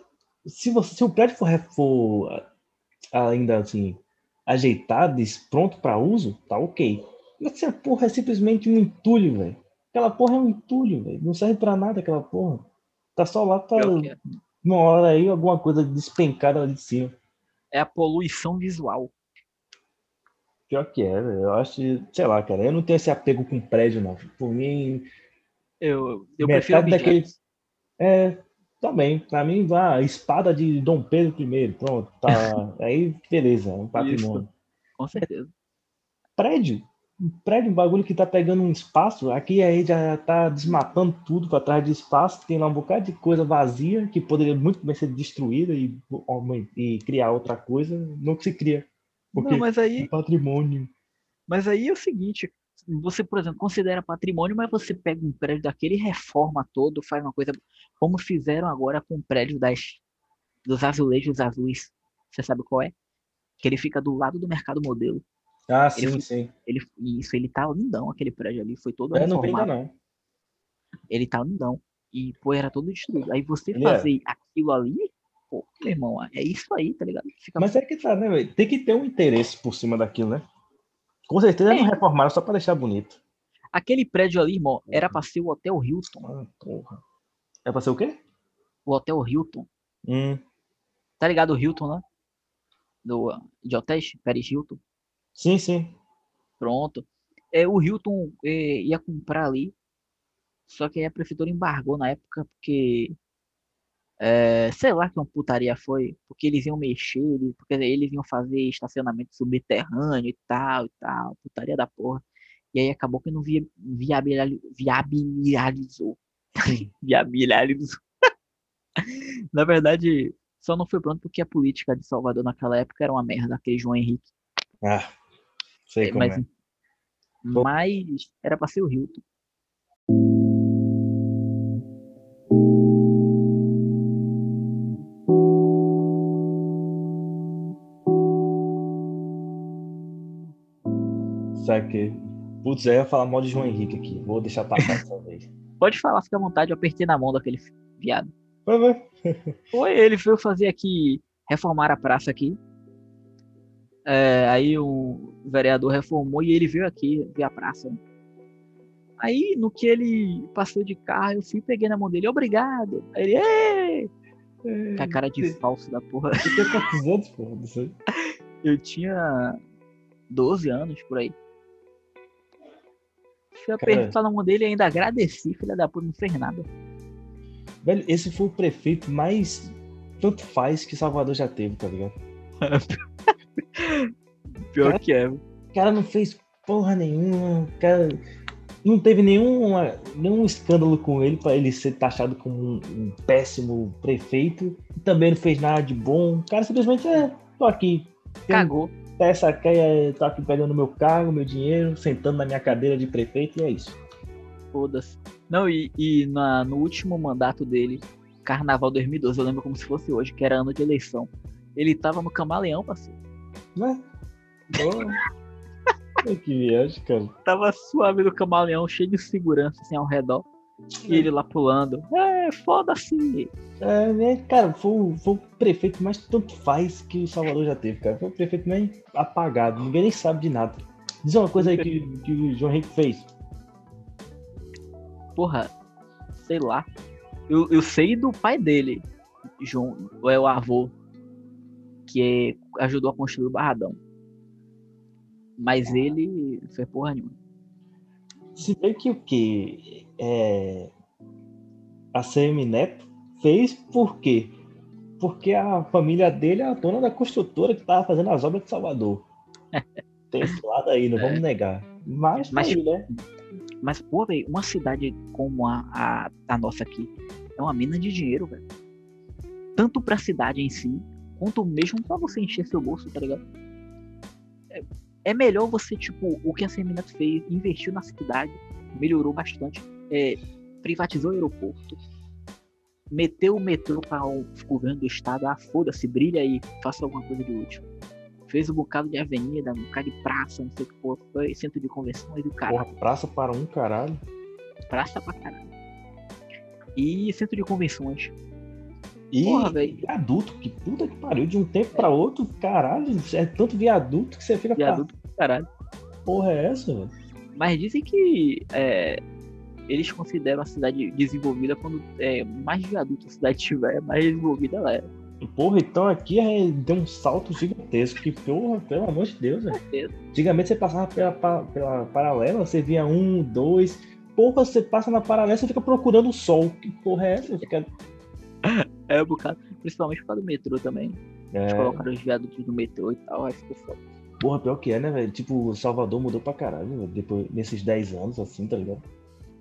se, você, se o prédio for, for ainda assim ajeitado e pronto para uso, tá ok. Mas se a porra é simplesmente um entulho, velho. Aquela porra é um entulho, velho. Não serve pra nada aquela porra. Tá só lá pra que é. uma hora aí alguma coisa despencada lá de cima. É a poluição visual. Pior que é, velho. Eu acho, sei lá, cara. Eu não tenho esse apego com prédio, não. Por mim, Eu, eu prefiro daquele. É, também. Pra mim, vá, espada de Dom Pedro I. Pronto, tá. Aí, beleza, é um patrimônio. Com certeza. Prédio. Um prédio, um bagulho que tá pegando um espaço. Aqui aí já tá desmatando tudo pra trás de espaço. Tem lá um bocado de coisa vazia que poderia muito bem ser destruída e, e criar outra coisa. Não se cria. Porque Não, mas aí, é patrimônio. mas aí é o seguinte, você, por exemplo, considera patrimônio, mas você pega um prédio daquele, reforma todo, faz uma coisa como fizeram agora com o prédio das, dos azulejos azuis. Você sabe qual é? Que ele fica do lado do mercado modelo. Ah, Ele sim, foi- sim. Ele, isso, ele tá lindão, aquele prédio ali, foi todo Eu não reformado. não. Ele tá lindão. E, pô, era todo destruído. Aí você Ele é. fazer aquilo ali, pô, meu irmão, é isso aí, tá ligado? Fica Mas é que tá, né, velho? Tem que ter um interesse por cima daquilo, né? Com certeza não Tem. reformaram só pra deixar bonito. Aquele prédio ali, irmão, era pra ser o Hotel Hilton. Ah, porra. É pra ser o quê? O Hotel Hilton. Hum, Tá ligado o Hilton, né? Do, de hotéis, Paris Hilton. Sim, sim. Pronto. É, o Hilton é, ia comprar ali. Só que aí a prefeitura embargou na época porque. é, sei lá que uma putaria foi. Porque eles iam mexer, porque eles iam fazer estacionamento subterrâneo e tal e tal. Putaria da porra. E aí acabou que não via. Viabilizou. viabilizou. Na verdade, só não foi pronto porque a política de Salvador naquela época era uma merda, aquele João Henrique. Ah, sei É, como mas, é. mas era pra ser o Hilton. Sabe que. Putz, eu ia falar mal de João Henrique aqui. Vou deixar passar dessa vez. Pode falar, fica à vontade, eu apertei na mão daquele viado. Vai, vai. Foi ele veio fazer aqui, reformar a praça aqui. É, aí o vereador reformou e ele veio aqui ver a praça. Aí, no que ele passou de carro, eu fui e peguei na mão dele, obrigado. Aí ele, "Ê!" com a cara de falso da porra. Tem quantos anos, porra? Sei. Eu tinha 12 anos por aí. Fui apertar na mão dele e ainda agradeci, filha da puta, não fez nada. Velho, esse foi o prefeito mais tanto faz que Salvador já teve, tá ligado? Pior Cara. que é. O cara não fez porra nenhuma, o cara não teve nenhum, nenhum escândalo com ele pra ele ser taxado como um, um péssimo prefeito. Também não fez nada de bom. O cara simplesmente é, tô aqui. Cagou. essa quer, tô aqui pegando meu cargo, meu dinheiro, sentando na minha cadeira de prefeito e é isso. Foda-se. Não, e, e na, no último mandato dele, Carnaval 2012, eu lembro como se fosse hoje, que era ano de eleição. Ele tava no Camaleão, parceiro. Né? Pô. que viagem, cara. Tava suave no Camaleão, cheio de segurança assim ao redor. E ele lá pulando. É, foda-se. É, né, cara, foi, o- foi o prefeito mais tanto faz que o Salvador já teve, cara. Foi o prefeito mais apagado, ninguém nem sabe de nada. Diz uma coisa aí que, que o João Henrique fez. Porra, sei lá. Eu, eu sei do pai dele, João, ou é o avô, que é- ajudou a construir o Barradão. Mas ele não fez porra nenhuma. Se vê que o que é, a CM Neto fez por quê? Porque a família dele é a dona da construtora que tava fazendo as obras de Salvador. Tem esse lado aí, não vamos negar. Mas, tá Mas- aí, né? Mas, pô, velho, uma cidade como a, a, a nossa aqui é uma mina de dinheiro, velho. Tanto pra cidade em si, quanto mesmo pra você encher seu bolso, tá ligado? É, é melhor você, tipo, o que a Semineto fez, investiu na cidade, melhorou bastante, é, privatizou o aeroporto, meteu o metrô para o governo do estado, ah, foda-se, brilha aí, faça alguma coisa de útil. Fez um bocado de avenida, um bocado de praça, não sei o que, pô, foi centro de convenções do cara. Porra, praça para um caralho. Praça pra caralho. E centro de convenções. E Porra, velho. viaduto, que puta que pariu, de um tempo pra outro, caralho, é tanto viaduto que você fica Viaduto pra caralho. "Que porra é essa, velho? Mas dizem que é, eles consideram a cidade desenvolvida quando é, mais viaduto a cidade tiver, mais desenvolvida ela é. Porra, então aqui é, deu um salto gigantesco, que porra, pelo amor de Deus, velho. Antigamente você passava pela, pela paralela, você via um, dois, porra, você passa na paralela, você fica procurando o sol, que porra é essa? Fica... É um bocado, principalmente por causa do metrô também. Eles É, colocaram os viadutos no metrô e tal, aí ficou foda. porra, pior que é, né, velho? Tipo, Salvador mudou pra caralho, velho, depois, nesses 10 anos, assim, tá ligado?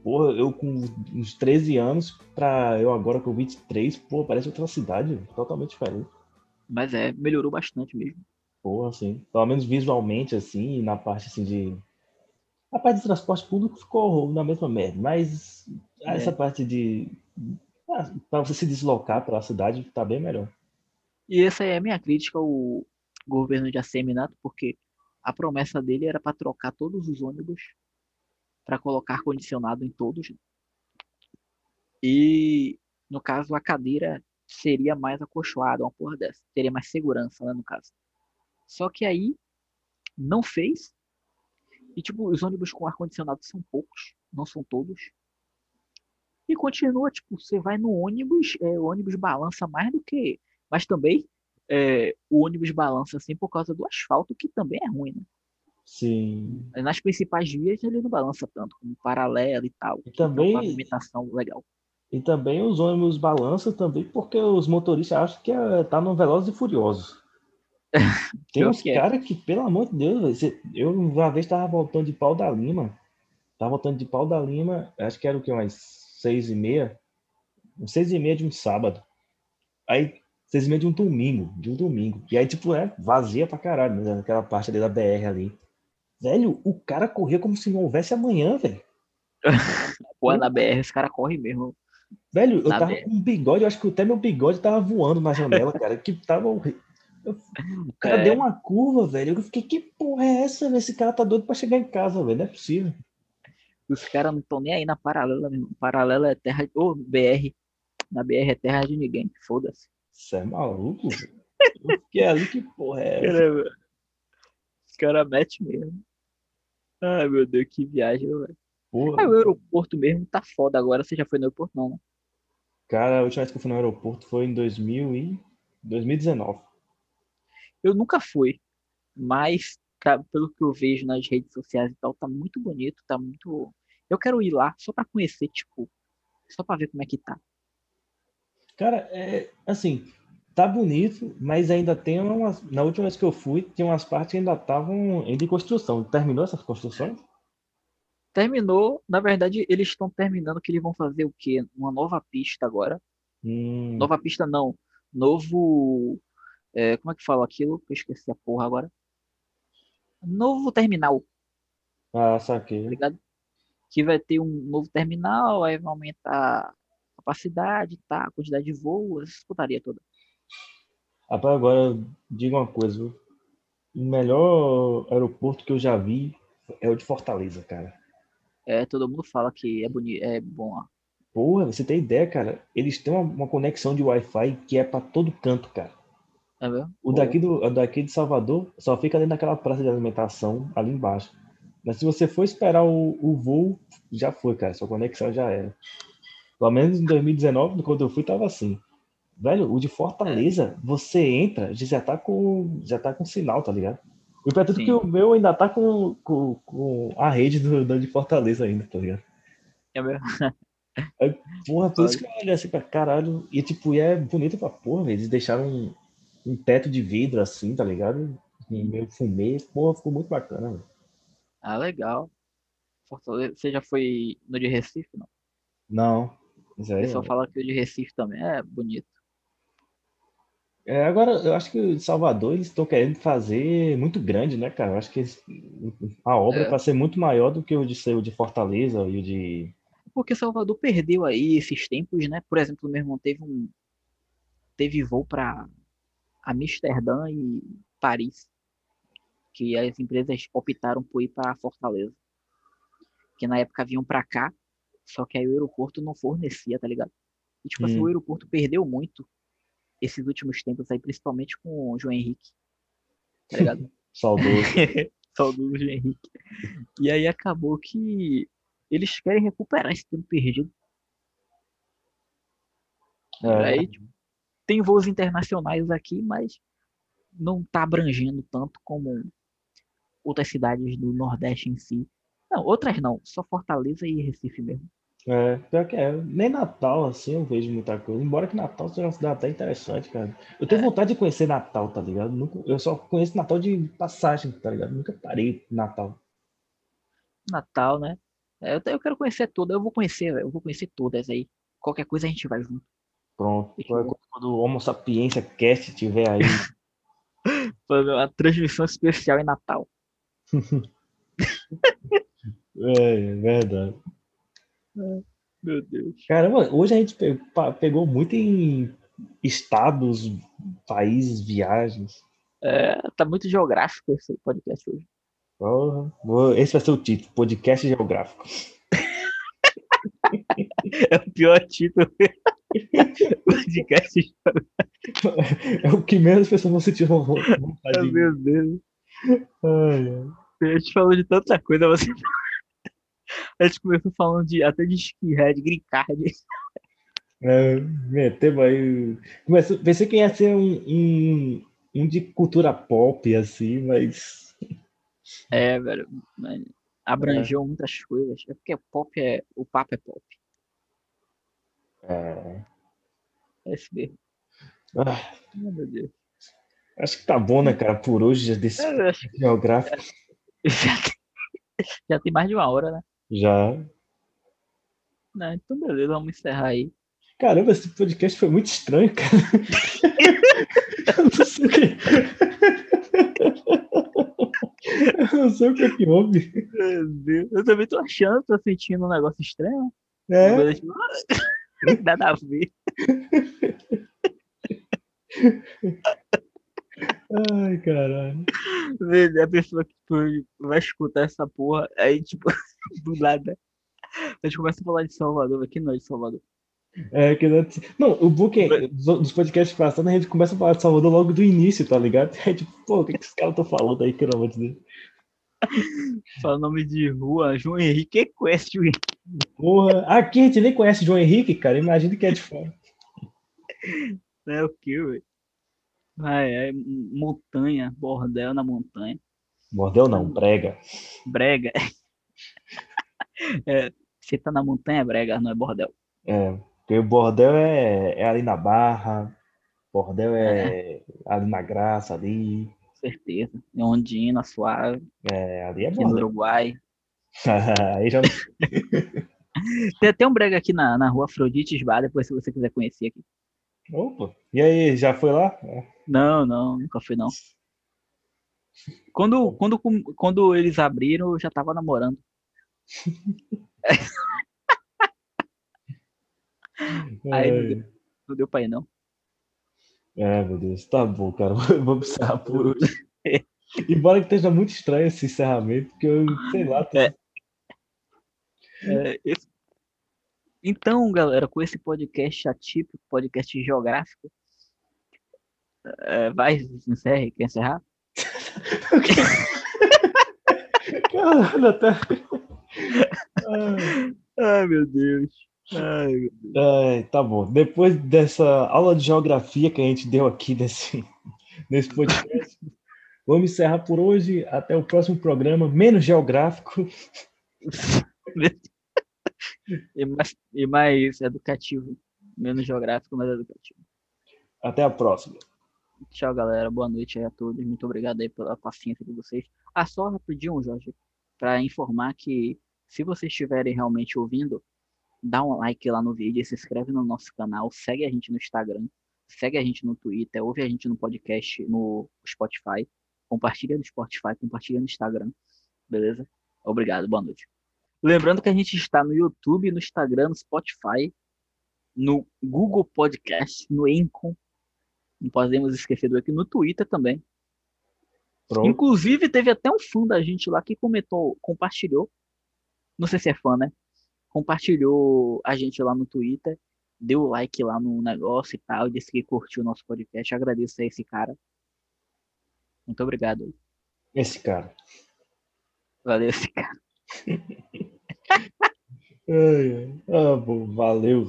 Porra, eu com uns 13 anos, pra eu agora com 23, pô, parece outra cidade, velho, totalmente diferente. Mas é, melhorou bastante mesmo. Porra, assim, pelo menos visualmente, assim, e na parte, assim, de... A parte de transporte público ficou na mesma merda, mas É. essa parte de... Ah, pra você se deslocar pela cidade, tá bem melhor. E essa é a minha crítica ao governo de Asseminato, porque a promessa dele era para trocar todos os ônibus para colocar ar-condicionado em todos. E, no caso, a cadeira seria mais acolchoada, uma porra dessa. Teria mais segurança, né, no caso. Só que aí não fez. E, tipo, os ônibus com ar-condicionado são poucos, não são todos. E continua, tipo, você vai no ônibus, é, o ônibus balança mais do que. Mas também é, o ônibus balança assim por causa do asfalto, que também é ruim, né? Sim. Nas principais vias ele não balança tanto, como paralelo e tal. E também- Tem uma legal. E também os ônibus balançam também porque os motoristas acham que é, tá no Velozes e Furiosos. Tem uns é. caras que, pelo amor de Deus, eu uma vez tava voltando de pau da Lima. Tava voltando de pau da Lima, acho que era o que, umas seis e meia? Seis e meia de um sábado. Aí, seis e meia de um domingo, de um domingo. E aí, tipo, é vazia pra caralho, né? Aquela parte ali da BR ali. Velho, o cara corria como se não houvesse amanhã, velho. Pô, na BR os caras correm mesmo. Velho, eu Na tava BR. com um bigode, eu acho que até meu bigode tava voando na janela, cara, que tava. Eu- O cara É. deu uma curva, velho. Eu fiquei, que porra é essa, velho? Esse cara tá doido pra chegar em casa, velho. Não é possível. Os caras não estão nem aí na paralela mesmo. Paralela é terra. Ô, BR. Na BR é terra de ninguém. Foda-se. Você é maluco? Eu fiquei ali, que porra é essa? Caramba. Os caras metem mesmo. Ai, meu Deus, que viagem, velho. Porra. Ah, o aeroporto mesmo tá foda agora. Você já foi no aeroporto, não, né? Cara, a última vez que eu fui no aeroporto foi em 2000 e... 2019. Eu nunca fui, mas pelo que eu vejo nas redes sociais e tal, tá muito bonito, tá muito. Eu quero ir lá só pra conhecer, tipo, só pra ver como é que tá. Cara, é assim, tá bonito, mas ainda tem umas. Na última vez que eu fui, tinha umas partes que ainda estavam em construção. Terminou essas construções? Terminou, na verdade, eles estão terminando que eles vão fazer o quê? Uma nova pista agora. Hum, Nova pista não, novo. é, como é que fala aquilo? Eu esqueci a porra agora. Novo terminal, ah, tá saquei. ligado? Que vai ter um novo terminal, aí vai aumentar a capacidade, tá? A quantidade de voos, essa putaria toda. Rapaz, agora diga uma coisa, viu? O melhor aeroporto que eu já vi é o de Fortaleza, cara. É, todo mundo fala que é bonito, é bom lá. Porra, você tem ideia, cara? Eles têm uma, uma conexão de Wi-Fi que é pra todo canto, cara. É mesmo? O daqui, do, o daqui de Salvador só fica ali naquela praça de alimentação, ali embaixo. Mas se você for esperar o, o voo, já foi, cara. Sua conexão já era. Pelo menos em 2019, quando eu fui, tava assim. Velho, o de Fortaleza, você entra, já tá com, já tá com sinal, tá ligado? E pra tudo Sim. que o meu ainda tá com, com, com a rede do, do de Fortaleza ainda, tá ligado? É mesmo? Porra, por isso que eu olho assim pra caralho. E tipo, e é bonito pra porra. Eles deixaram um, teto de vidro assim, tá ligado? Um meio fumê. Porra, ficou muito bacana. Ah, legal. Fortaleza, você já foi no de Recife? Não. Não. Isso O pessoal ó. fala que o de Recife também é bonito. É, agora, eu acho que o de Salvador eles estão querendo fazer muito grande, né, cara? Eu acho que eles- a obra É. é para ser muito maior do que o de o de Fortaleza e o de. Porque Salvador perdeu aí esses tempos, né? Por exemplo, meu irmão teve um teve voo para Amsterdã e Paris, que as empresas optaram por ir para Fortaleza. Que na época vinham para cá, só que aí o aeroporto não fornecia, tá ligado? E tipo assim, Hum. o aeroporto perdeu muito esses últimos tempos aí, principalmente com o João Henrique. Tá ligado? Saudoso. Saudoso João Henrique. E aí acabou que eles querem recuperar esse tempo perdido. É, Aí, tipo, tem voos internacionais aqui, mas não tá abrangendo tanto como outras cidades do Nordeste em si. Não, outras não, só Fortaleza e Recife mesmo. é, pior que é. Nem Natal, assim, eu vejo muita coisa. Embora que Natal seja uma cidade até interessante, cara. Eu tenho vontade de conhecer Natal, tá ligado? Nunca- eu só conheço Natal de passagem, tá ligado? Nunca parei Natal. Natal, né? É, Eu, eu quero conhecer todas, eu vou conhecer, eu vou conhecer todas aí. Qualquer coisa a gente vai junto. Pronto. Quando o Homo Sapiência Cast tiver aí. Fazer uma transmissão especial em Natal. É, é verdade. Meu Deus. Caramba, hoje a gente pegou muito em estados, países, viagens. É, tá muito geográfico esse podcast hoje. Esse vai ser o título, podcast geográfico. É o pior título. podcast. É o que menos pessoas vão sentir vontade de... Meu Deus. Ai. A gente falou de tanta coisa, você. A gente começou falando de, até de skinhead, green card. É, metemos aí. Comecei, pensei que ia ser um, um, um de cultura pop, assim, mas. É, velho. mas Abrangeu muitas coisas. É porque pop é. O papo é pop. É. É. Ah, Ai, meu Deus. acho que tá bom, né, cara, por hoje, já desse É, acho geográfico. já, tem, já tem mais de uma hora, né? Já. Não, então beleza, vamos encerrar aí. Caramba, esse podcast foi muito estranho, cara. Eu não sei o que. Eu não sei o que, é que houve. Meu Deus. Eu também tô achando, tô sentindo um negócio estranho. É, Nada a ver. ai, caralho. Velho, A pessoa que tipo, vai escutar essa porra, aí, tipo, do nada. A gente começa a falar de Salvador, aqui não é de Salvador. É, que não, não, o book dos podcasts passados, a gente começa a falar de Salvador logo do início, tá ligado? É tipo, pô, o que, que esses caras estão falando aí, que eu não vou dizer? Fala nome de rua, João Henrique, Henrique? Porra, aqui a gente nem conhece João Henrique, cara. Imagina que é de fora. É o que, velho? Ah, é, montanha, bordel na montanha. Bordel não, brega. Brega. É, você tá na montanha, brega, não é bordel. É, porque o bordel é, é ali na Barra, bordel é ali na Graça, ali. Com certeza. Em Ondina, suave, É, ali é aqui no bordel. Uruguai. Aí já Tem até um brega aqui na, na rua Afrodite Bar, depois se você quiser conhecer aqui. Opa, e aí, já foi lá? É. Não, não, nunca fui não. Quando, quando, quando eles abriram, eu já tava namorando. Aí não deu, não deu pra ir, não. É, meu Deus, tá bom, cara. Vamos encerrar por hoje. Embora que esteja muito estranho esse encerramento, porque eu, sei lá, tô- É. É, esse- Então, galera, com esse podcast atípico, podcast geográfico, é, vai, encerre, quer encerrar? Caralho, até. Ai. Ai, meu Deus. Ai, meu Deus. Ai, tá bom. Depois dessa aula de geografia que a gente deu aqui nesse, nesse podcast, vamos encerrar por hoje. Até o próximo programa, menos geográfico. E mais, e mais educativo. Menos geográfico, mais educativo. Até a próxima. Tchau, galera. Boa noite aí a todos. Muito obrigado aí pela paciência de vocês. Ah, só rapidinho, Jorge, para informar que se vocês estiverem realmente ouvindo, dá um like lá no vídeo, se inscreve no nosso canal, segue a gente no Instagram, segue a gente no Twitter, ouve a gente no podcast, no Spotify, compartilha no Spotify, compartilha no Instagram, beleza? Obrigado, boa noite. Lembrando que a gente está no YouTube, no Instagram, no Spotify, no Google Podcast, no Encom, não podemos esquecer do aqui no Twitter também. Pronto. Inclusive, teve até um fã da gente lá que comentou, compartilhou. Não sei se é fã, né? Compartilhou a gente lá no Twitter, deu like lá no negócio e tal, disse que curtiu o nosso podcast. Agradeço a esse cara. Muito obrigado. Esse cara. Valeu, esse cara. Ai. Ah, bom, valeu.